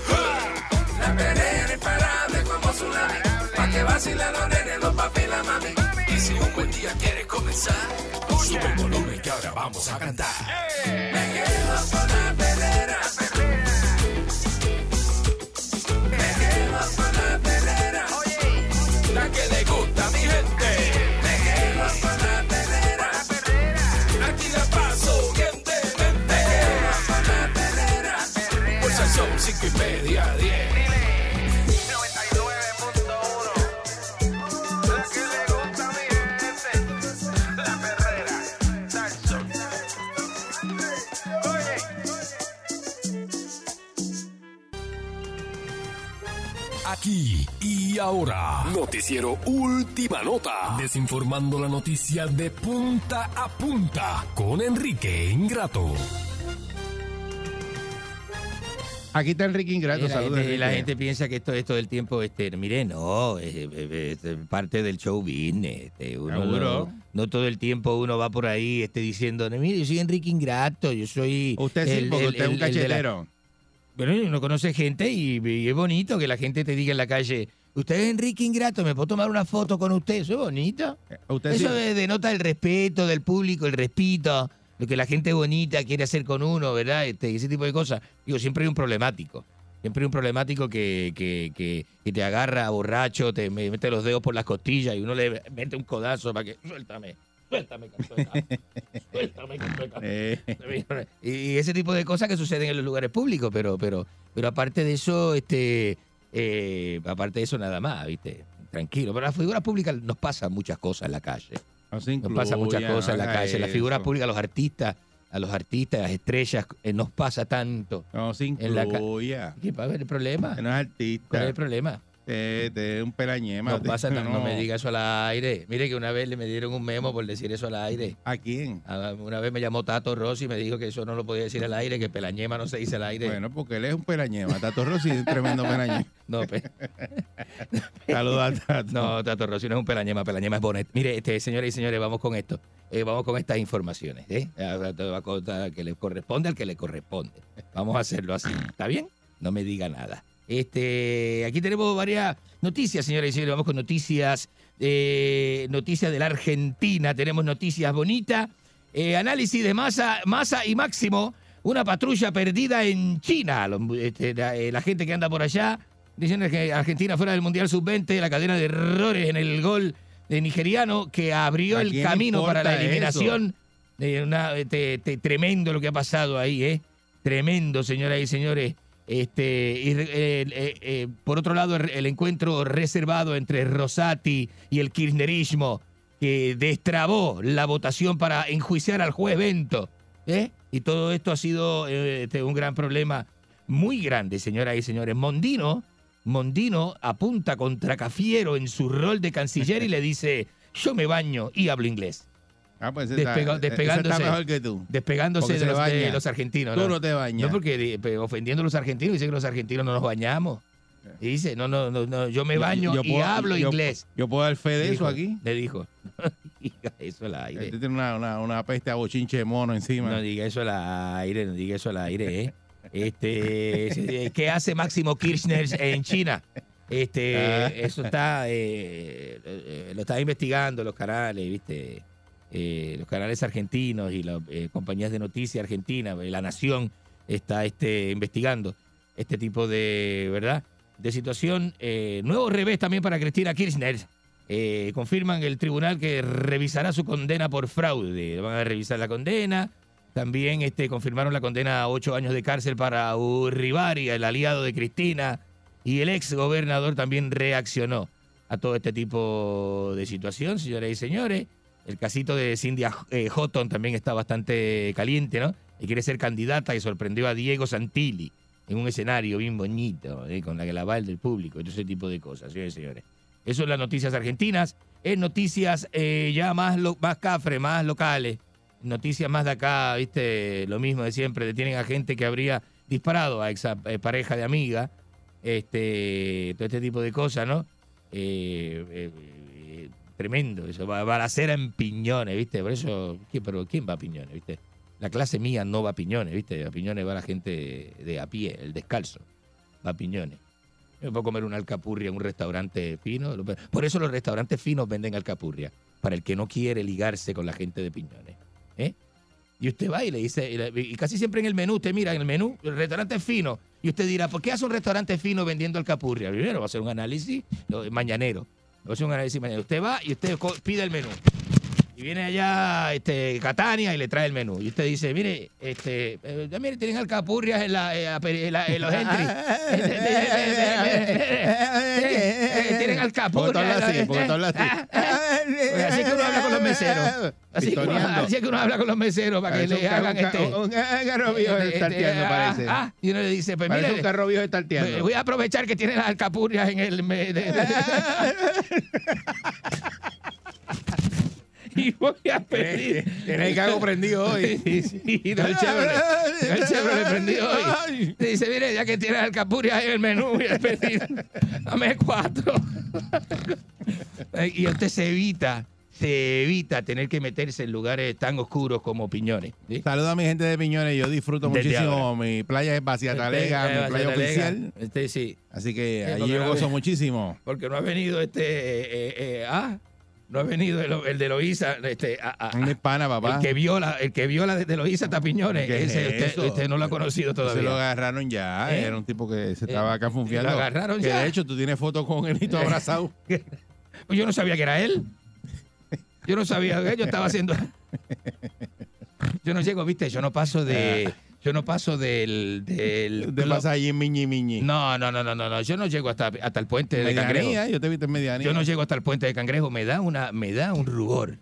La perrera imparable como tsunami, pa' que vacilen los nenes, los papi y la mami. Y si un buen día quieres comenzar, sube el volumen que ahora vamos a cantar. Me quedo con la y ahora. Noticiero Última Nota. Desinformando la noticia de punta a punta con Enrique Ingrato. Aquí está Enrique Ingrato. Y la, Saludos, gente, y la gente piensa que esto es todo el tiempo, este, mire, no, es, es- es- es parte del show business. Este, uno no, no todo el tiempo uno va por ahí este, diciendo, mire, yo soy Enrique Ingrato, yo soy... Usted sí, porque usted es un cachetero. Bueno, uno conoce gente y, y es bonito que la gente te diga en la calle, usted es Enrique Ingrato, ¿me puedo tomar una foto con usted? Eso es bonito. Usted Eso sí- denota el respeto del público, el respeto, lo que la gente bonita quiere hacer con uno, ¿verdad? Este, ese tipo de cosas. Digo, siempre hay un problemático. Siempre hay un problemático que, que, que, que te agarra borracho, te me- mete los dedos por las costillas y uno le mete un codazo para que, suéltame, suéltame, suéltame, cantueta". Eh, y ese tipo de cosas que suceden en los lugares públicos, pero, pero, pero aparte de eso, este, eh, aparte de eso nada más, ¿viste? Tranquilo. Pero las figuras públicas nos pasan muchas cosas en la calle. Nos pasan muchas cosas en la calle. haga Las figuras eso. públicas, los artistas, a los artistas, las estrellas, eh, nos pasa tanto. No se en la. ¿Qué a haber el problema? Que no es ¿Cuál es artista. el problema? Eh, de un pelañema. No, pasa, no. no me diga eso al aire. Mire que una vez le me dieron un memo por decir eso al aire. ¿A quién? Una vez me llamó Tato Rossi y me dijo que eso no lo podía decir al aire, que Pelañema no se dice al aire. Bueno, porque él es un pelañema. Tato Rossi es un tremendo pelañema. No, pe- Saludos a Tato. no, Tato Rossi no es un Pelañema, Pelañema es Bonet. Mire, este, señores y señores, vamos con esto. Eh, vamos con estas informaciones. ¿eh? A que le corresponde al que le corresponde. Vamos a hacerlo así. ¿Está bien? No me diga nada. Este, aquí tenemos varias noticias, señores y señores. Vamos con noticias, eh, noticias de la Argentina. Tenemos noticias bonitas. Eh, análisis de masa, masa y máximo. Una patrulla perdida en China. Este, la, eh, la gente que anda por allá dicen que Argentina fuera del Mundial Sub-20, la cadena de errores en el gol de nigeriano que abrió ¿A el camino para la eliminación. de una- este, este, tremendo lo que ha pasado ahí, ¿eh? Tremendo, señoras y señores. Este, y, eh, eh, eh, por otro lado, el, encuentro reservado entre Rosati y el kirchnerismo, que destrabó la votación para enjuiciar al juez Bento. Y todo esto ha sido este, un gran problema, muy grande, señoras y señores. Mondino, Mondino apunta contra Cafiero en su rol de canciller y le dice, yo me baño y hablo inglés. Ah, pues Despega- despegándose. está mejor que tú. Despegándose de los, de los argentinos. Tú no te bañas. No, porque ofendiendo a los argentinos, dice que los argentinos no nos bañamos. Y dice, no, no, no, no, yo me baño yo y puedo- hablo yo- inglés. Yo puedo dar fe de Le eso dijo, aquí. Le dijo. diga eso al aire. Este tiene una, una, una peste a bochinche de mono encima. No diga eso al aire, no diga eso al aire, ¿eh? Este, ¿Qué hace Máximo Kirchner en China? Este, Ah. eso está, eh, eh, lo está investigando los canales, ¿viste? Eh, los canales argentinos y las eh, compañías de noticias argentinas, eh, La Nación está este, investigando este tipo de, ¿verdad? De situación. Nuevo revés también para Cristina Kirchner. Confirman el tribunal que revisará su condena por fraude. Van a revisar la condena. También este, confirmaron la condena a ocho años de cárcel para Urribari, el aliado de Cristina. Y el ex gobernador también reaccionó a todo este tipo de situación, señoras y señores. El casito de Cindy eh, Houghton también está bastante caliente, ¿no? Y quiere ser candidata y sorprendió a Diego Santilli en un escenario bien bonito, ¿eh? con la que la va el del público, ese tipo de cosas, señores y señores. Eso es las noticias argentinas. En noticias eh, ya más, lo- más cafre, más locales. Noticias más de acá, viste, lo mismo de siempre. Detienen a gente que habría disparado a esa eh, pareja de amiga. Este, todo este tipo de cosas, ¿no? Tremendo eso. Ba- Balacera en piñones, ¿viste? Por eso, ¿quién, pero ¿quién va a piñones, viste? La clase mía no va a piñones, ¿viste? A piñones va la gente de a pie, el descalzo. Va a piñones. Yo me puedo comer una alcapurria en un restaurante fino. Por eso los restaurantes finos venden alcapurria. Para el que no quiere ligarse con la gente de piñones. ¿eh? Y usted va y le dice, y casi siempre en el menú, usted mira en el menú, el restaurante es fino. Y usted dirá, ¿por qué hace un restaurante fino vendiendo alcapurria? Primero va a hacer un análisis mañanero. Hacer un análisis mañanero. Usted va y usted pide el menú. Y viene allá este, Catania y le trae el menú. Y usted dice, mire, este, eh, mire, tienen alcapurrias en, la, eh, en la- en los entry. Eh, Tienen alcapurrias. ¿Por qué tú hablas así? Pues así que uno habla con los meseros. Así que, uno, así que uno habla con los meseros para que le hagan este. un- un carro viejo eh, estarteando, eh, parece. ah, ah, y uno le dice, pues mire, un carro viejo estarteando. pues, voy a aprovechar que tiene las alcapurrias en el. Y voy a pedir. Tiene el carro prendido hoy. Sí, sí, no, el Chevrolet. El Chevrolet prendido hoy. Dice, mire, ya que tiene alcapurrias en el menú, voy a pedir. Dame cuatro. y usted se evita, se evita tener que meterse en lugares tan oscuros como Piñones. ¿sí? Saludos a mi gente de Piñones. Yo disfruto Desde muchísimo. ahora. Mi playa es Vacía Talega, Este, mi playa oficial. Este sí. Así que Sí, allí yo gozo muchísimo. Porque no ha venido este. eh, eh, eh, ah, no ha venido el, el de Loíza. Este, ah, ah, Un hispana, papá. El que viola, el que viola desde Loíza hasta Piñones. ¿Qué es Ese, usted, no lo ha conocido Se lo todavía. agarraron ya. ¿Eh? Era un tipo que se Eh, estaba acá funfiando. lo agarraron que ya. de hecho tú tienes fotos con él y todo abrazado. Pues yo no sabía que era él. Yo no sabía que yo estaba haciendo. Yo no llego, viste, yo no paso de. Yo no paso del. del De club. pasar allí en Miñi Miñi. No, no, no, no, no, no. Yo no llego hasta, hasta el puente de Cangrejo. Medianía, yo te viste en medianía. Yo no llego hasta el puente de Cangrejo. Me da una, me da un rubor.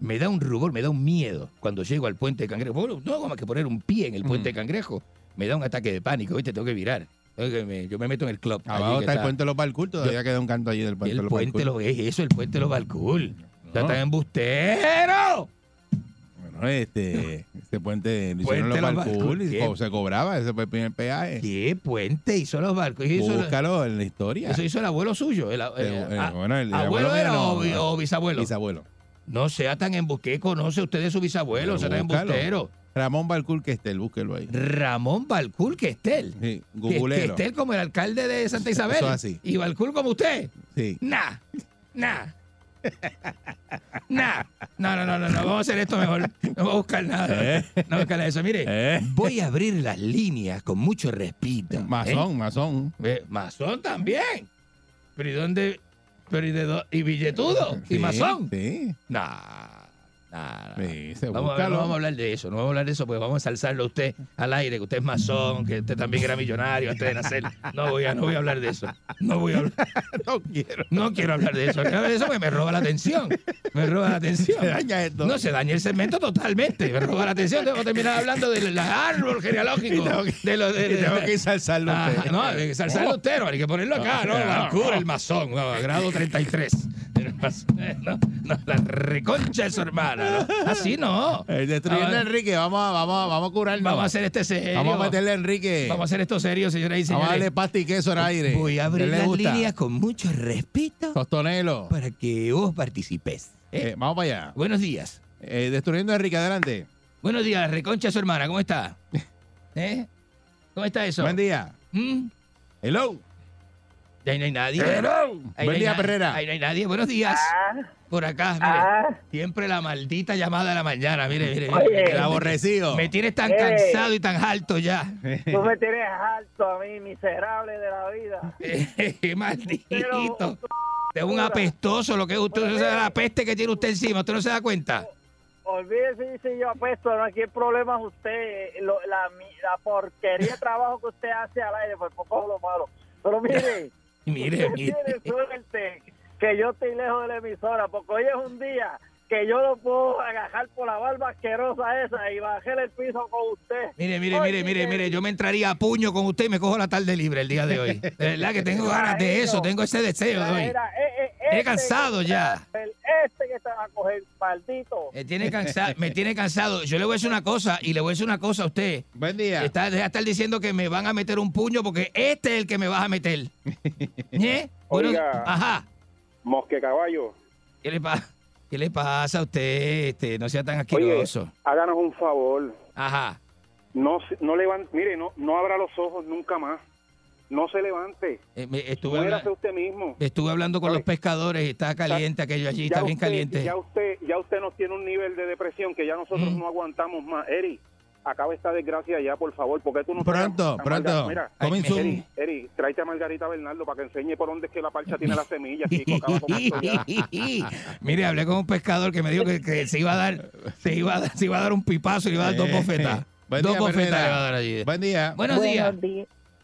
Me da un rubor, me da un miedo cuando llego al puente de Cangrejo. No hago más que poner un pie en el puente de Cangrejo. Me da un ataque de pánico, ¿viste? Tengo que virar. Yo me meto en el club. Abajo que está el puente de los Balcul, todavía Yo- queda un canto allí del puente de el los puente lo es eso, el puente lo Balcul. Está No. tan embustero. Este, este puente lo hicieron Puente los Los Balcul, y se cobraba, ese fue el primer peaje. ¿Qué puente hizo los barcos? Búscalo en la historia. eso hizo el abuelo suyo. El, Eh, eh, bueno, el- el ¿Abuelo abuelo era o, no, bisabuelo? Bisabuelo. No sea tan embusqué, conoce usted de su bisabuelo, sea tan embustero. Ramón Balcul que esté, búsquelo ahí. Ramón Balcul Questel. Sí. Questel como el alcalde de Santa Isabel. Eso así. Y Balcul como usted. Sí. Nah, nah. Nah. No, no, no, no, no. Vamos a hacer esto mejor. No voy a buscar nada. Eh. No voy a buscar eso. Mire, Eh. voy a abrir las líneas con mucho respeto. Masón, masón. ¿eh? Eh, Masón también. Pero ¿y dónde? Pero ¿y de dó- ¿Y billetudo? ¿Y Sí, masón? Sí. Nah. Nah, Vamos a, ver, no vamos a hablar de eso, no vamos a hablar de eso, porque vamos a ensalzarlo a usted al aire, que usted es masón, que usted también era millonario antes de nacer. No voy a, no voy a hablar de eso. No voy a hablar. No quiero. No quiero hablar de eso. De eso me roba la atención. Me roba la atención. Se daña esto. No, se daña el segmento totalmente. Me roba la atención. Tengo que terminar hablando del árbol genealógico. Y tengo que- de lo, de, y tengo que ensalzarlo a usted. No, hay que ensalzarlo usted, no, hay que ponerlo acá, ¿no? No. el masón, grado 33. El masón, No, no, la reconcha de su hermana, ¿no? Así no. Eh, destruyendo a Ah, Enrique, vamos a, vamos a, vamos a curarnos. Vamos a hacer este serio. Vamos a meterle a Enrique. Vamos a hacer esto serio, señoras y Vamos a señores. darle pasta y queso al aire. Voy a abrir ¿Qué le las gusta? líneas con mucho respeto Tostonelo. para que vos participes. ¿eh? Eh, vamos para allá. Buenos días. Eh, destruyendo a Enrique, adelante. Buenos días, reconcha su hermana. ¿Cómo está? ¿Eh? ¿Cómo está eso? Buen día. ¿Mm? Hello. Ahí no hay nadie. Hello. Ahí no Buen hay día, na- Perrera. Ahí no hay nadie. Buenos días. Por acá, mire. Siempre la maldita llamada de la mañana. Mire, mire. mire. Oye. El aborrecido. Me tienes tan Eh. cansado y tan alto ya. Tú me tienes alto a mí, miserable de la vida. Qué maldito. Pero- Es un apestoso lo que es usted. Usted sabe la peste que tiene usted encima. ¿Usted no se da cuenta? Olvídese si yo apesto, no, aquí el problema es usted, lo- la, mi- la porquería de trabajo que usted hace al aire, por poco lo malo. Pero mire, Mire, mire. tiene suerte que yo estoy lejos de la emisora, porque hoy es un día que yo lo puedo agajar por la barba asquerosa esa y bajar el piso con usted. Mire, mire, Oye, mire, mire, mire, yo me entraría a puño con usted y me cojo la tarde libre el día de hoy. De verdad que tengo ganas de eso, tengo ese deseo de hoy. Mira, eh, eh, Estoy este cansado que ya. el- Este que te va a coger, maldito. Me tiene, cansado, me tiene cansado. Yo le voy a decir una cosa y le voy a decir una cosa a usted. Buen día. Está, deja de estar diciendo que me van a meter un puño porque este es el que me vas a meter. ¿Eh? Bueno, Oiga. ajá. Mosque caballo. ¿Qué le, pa- ¿Qué le pasa a usted? Este, no sea tan Oye, asqueroso. háganos un favor. Ajá. No, no levante, mire, no, no abra los ojos nunca más. No se levante. Eh, estuve, habla- usted mismo. estuve hablando con los pescadores y está caliente aquello allí, está bien caliente. Ya usted, ya usted nos tiene un nivel de depresión que ya nosotros Mm. no aguantamos más. Eri, acaba esta desgracia ya, por favor, porque tú no Pronto, pronto. Mira, Eri. Eri, tráete a Margarita Bernardo para que enseñe por dónde es que la parcha tiene las semillas, chico. Acaba con esto ya. Mire, hablé con un pescador que me dijo que, que se iba a dar, se iba a dar, se iba a dar un pipazo y le iba a dar dos Eh, bofetas. buen Dos día, bofetas le iba a dar allí. Buen día. Buenos días.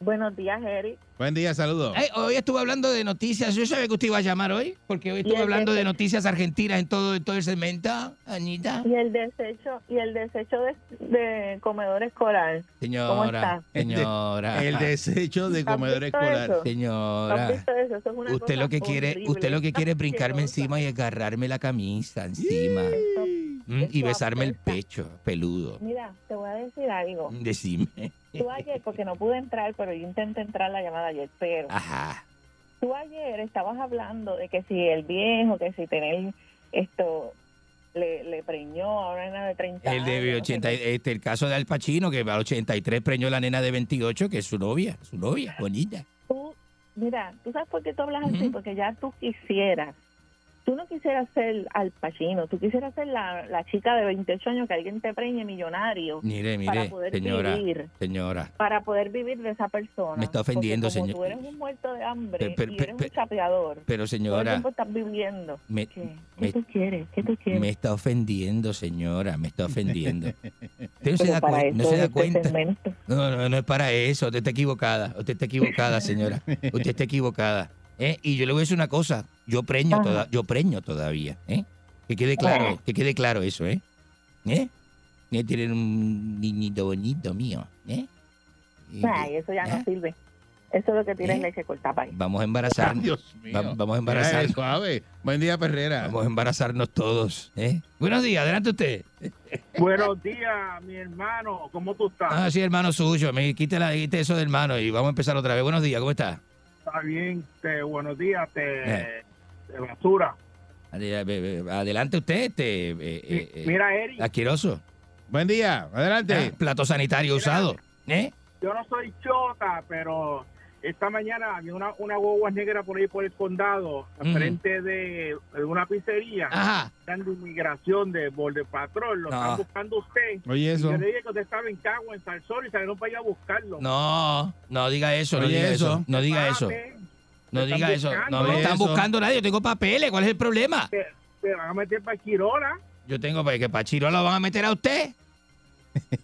Buenos días, Eric. Buen día, saludos. Hoy estuve hablando de noticias. Yo sabía que usted iba a llamar hoy, porque hoy estuve hablando de noticias argentinas en todo, en todo el segmento. Anita. Y el desecho y el desecho de, de comedor escolar. ¿Cómo Señora, está? señora. El desecho de ¿Has comedor escolar. Señora. visto eso? Eso es una Usted cosa lo que quiere, horrible. usted lo que quiere es brincarme encima y agarrarme la camisa encima. Mm, y besarme el pecho, peludo. Mira, te voy a decir algo. Decime. Tú ayer, porque no pude entrar, pero yo intenté entrar la llamada ayer, pero Ajá. tú ayer estabas hablando de que si el viejo, que si tener esto le, le preñó a una nena de 30 El años. de no sé 80, qué. este, el caso de Al Pacino, que al 83 preñó a la nena de 28, que es su novia, su novia, bonita. Tú, mira, ¿tú sabes por qué tú hablas así? Porque ya tú quisieras. Tú no quisieras ser Al Pacino, tú quisieras ser la, la chica de 28 años que alguien te preñe millonario. Mire, para mire, poder señora, vivir. señora. Para poder vivir de esa persona. Me está ofendiendo, Porque como señor. Tú eres un muerto de hambre Pe- pe- y eres pe- un chapeador. Pero Todo el señora, tiempo estás viviendo. me, ¿Qué? ¿Qué me- tú quieres? ¿Qué tú quieres? me está ofendiendo, señora, me está ofendiendo. Usted no se Pero da, para cuen- no se da este cuenta. segmento. No, no, no es para eso. Usted está equivocada. Usted está equivocada, señora. Usted está equivocada. ¿Eh? Y yo le voy a decir una cosa. Yo preño, toda- yo preño todavía. ¿eh? Que quede claro, Ajá. que quede claro eso, ¿eh? ¿Eh? ¿Eh? Tienen un niñito bonito mío, ¿eh? Ay, eso ya ¿eh? no sirve. Eso es lo que tienes ¿Eh? leche corta para Vamos a embarazar. Dios mío. Va- vamos a Mira, embarazar. es suave. Buen día, Perrera. Vamos a embarazarnos todos, ¿eh? Buenos días, adelante usted. Buenos días, mi hermano. ¿Cómo tú estás? Ah, sí, hermano suyo. Me quite eso del hermano y vamos a empezar otra vez. Buenos días, ¿cómo está? Está bien. Te, buenos días, te, Eh. te basura. Be- be- Adelante usted, este. eh, eh, eh, Mira, Eric, Asqueroso. Buen día, adelante. Ah, plato sanitario usado. ¿Eh? yo no soy chota, pero esta mañana había una, una guagua negra por ahí por el condado, Ujú. frente de, de una pizzería. Ajá. Están de inmigración de Border Patrol, lo No. están buscando usted. Oye, Y eso. yo le dije que usted estaba en Cagua, en Salsón, y salieron para allá a buscarlo. No, no diga eso, no Oye, diga eso. eso. No diga eso. No diga eso. No me están buscando nadie. Yo tengo papeles. ¿Cuál es el problema? Te, te van a meter para Quirola. Yo tengo pues, que para Chirola lo van a meter a usted.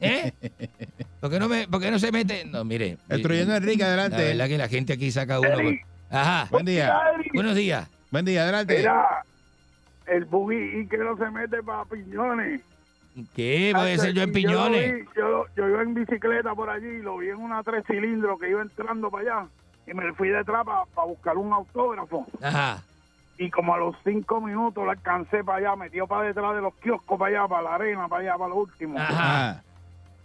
¿Eh? ¿Por qué no, me, por qué no se mete? No, mire. El Troyano Enrique, La adelante. verdad que la gente aquí saca uno. Eri. Ajá. Buen día. Buenos días. Buen día, adelante. Mira, el buggy y que no se mete para piñones. ¿Qué? Puede ser yo en lo piñones. vi, Yo, lo- yo iba en bicicleta por allí y lo vi en una tres cilindros que iba entrando para allá. Y me fui detrás para buscar un autógrafo. Ajá. Y como a los cinco minutos lo alcancé para allá, metió para detrás de los kioscos para allá, para la arena, para allá, para lo último. Ajá.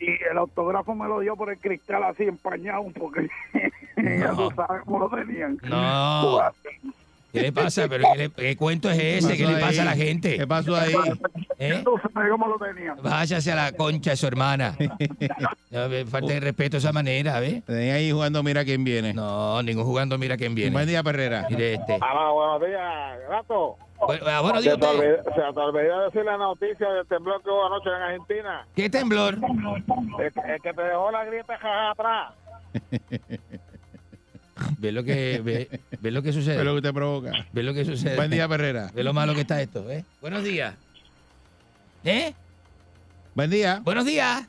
Y el autógrafo me lo dio por el cristal así empañado, porque ya No. tú sabes cómo lo tenían. No. ¿Qué le pasa? ¿Pero qué, le- qué cuento es ese? ¿Qué le pasa a la gente? ¿Qué pasó ahí? ¿Eh? Tú sabes cómo lo tenían. Váyase a la concha de su hermana. Falta de respeto de esa manera, ¿ves? Tenía ahí jugando, mira quién viene. No, ningún jugando, mira quién viene. Buen día, Perrera. Mire este. Ah, buenos días, gato. Bueno, ah, buenos Se días, te, usted. olvidó, se te olvidó decir la noticia del temblor que hubo anoche en Argentina. ¿Qué temblor? El, que- el que te dejó la grieta jaja atrás. Ve lo que, ve, ve lo que sucede. Ve lo que usted provoca. Ve lo que sucede. Buen día, Perrera. Ve lo malo que está esto, ¿eh? Buenos días. ¿Eh? Buen día. Buenos días.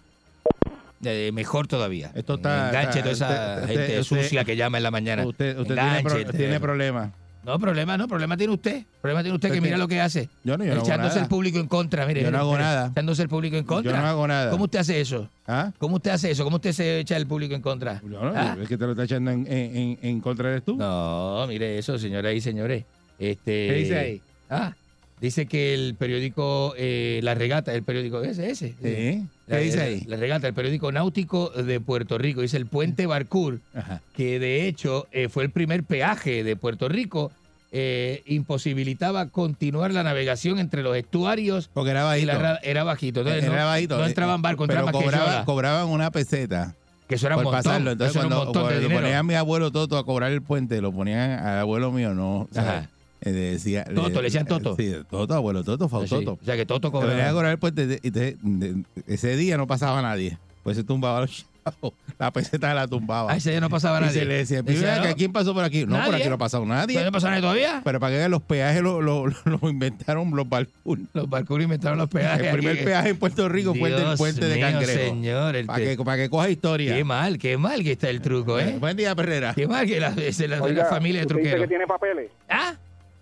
eh, mejor todavía. Esto está- Enganche está- toda esa usted- gente usted- sucia que llama en la mañana. Usted, usted tiene, pro- tiene problemas. No, problema no, problema tiene usted. Problema tiene usted que mira lo que hace. Yo no, yo no hago Echándose nada. el público en contra, mire. Yo no hago nada. Echándose el público en contra. Yo no hago nada. ¿Cómo usted hace eso? ¿Ah? ¿Cómo usted hace eso? ¿Cómo usted se echa el público en contra? No, no, ¿Ah? es que te lo está echando en, en, en- en contra eres tú. No, mire eso, señoras y señores. Este, ¿Qué dice ahí? Ah, dice que el periódico eh, La Regata, el periódico ese, ese. Sí. ¿Qué La, dice la- ahí? La Regata, el periódico náutico de Puerto Rico. Dice el puente Barcur, Ajá. que de hecho eh, fue el primer peaje de Puerto Rico. eh, imposibilitaba continuar la navegación entre los estuarios Porque era y bajito. la ra- era bajito. Entonces Era no, bajito. no entraban barcos, pero entraban cobraban, quecholas, cobraban una peseta que eso era un por montón. pasarlo. Entonces, eso era un cuando, de cuando dinero. ponían a mi abuelo Toto a cobrar el puente, lo ponían al abuelo mío, no. o sea, Ajá. Eh, decía, Toto, le decían Toto. Sí, Toto, abuelo Toto, Sí, Fautoto. O sea que Toto Le ponían a cobraba. cobrar el puente de- y de- de- ese día no pasaba nadie. Pues se tumbaba los chavos. La peseta la tumbaba. Ah, ese día no pasaba y nadie. se le decía, Decía, "Mira, no. que ¿quién pasó por aquí? No, por aquí no ha pasado nadie. ¿Pero no pasó nadie todavía? Pero para que vean, los peajes lo, lo, lo- lo inventaron los Balfour. Los barcos inventaron los peajes. El primer aquí. peaje en Puerto Rico fue el del puente de mío, Cangrejo. señor, el Para te- que, para que coja historia. Qué mal, qué mal que está el truco, ¿eh? Buen día, Perrera. Qué mal que la, es la, Oiga, la familia de usted dice que truqueros. tiene papeles. ¿Ah?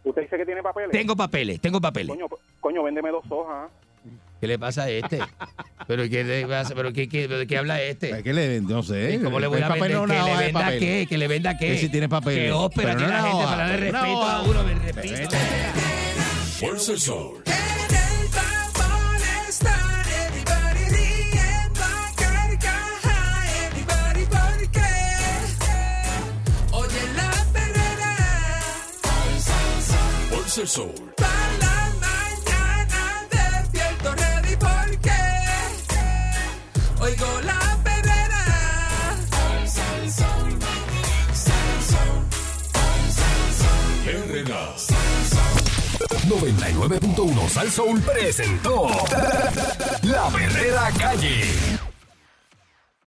Usted dice que tiene papeles. Tengo papeles, tengo papeles. Coño, coño, véndeme dos hojas. ¿Qué le pasa a este? ¿Pero qué le pasa? ¿Pero qué, qué, de qué habla este? ¿Qué le vende? No sé. ¿Y ¿Cómo le voy a papel vender? no ¿Que le venda papel. qué? ¿Que le venda qué? Que si tiene papeles. Que ópera tiene la gente hoja, para darle respeto a uno, me respeto. Fuerza el sol. La mañana porque oigo la perrera. RK. 99.1 Sal Soul presentó La Verdadera Calle.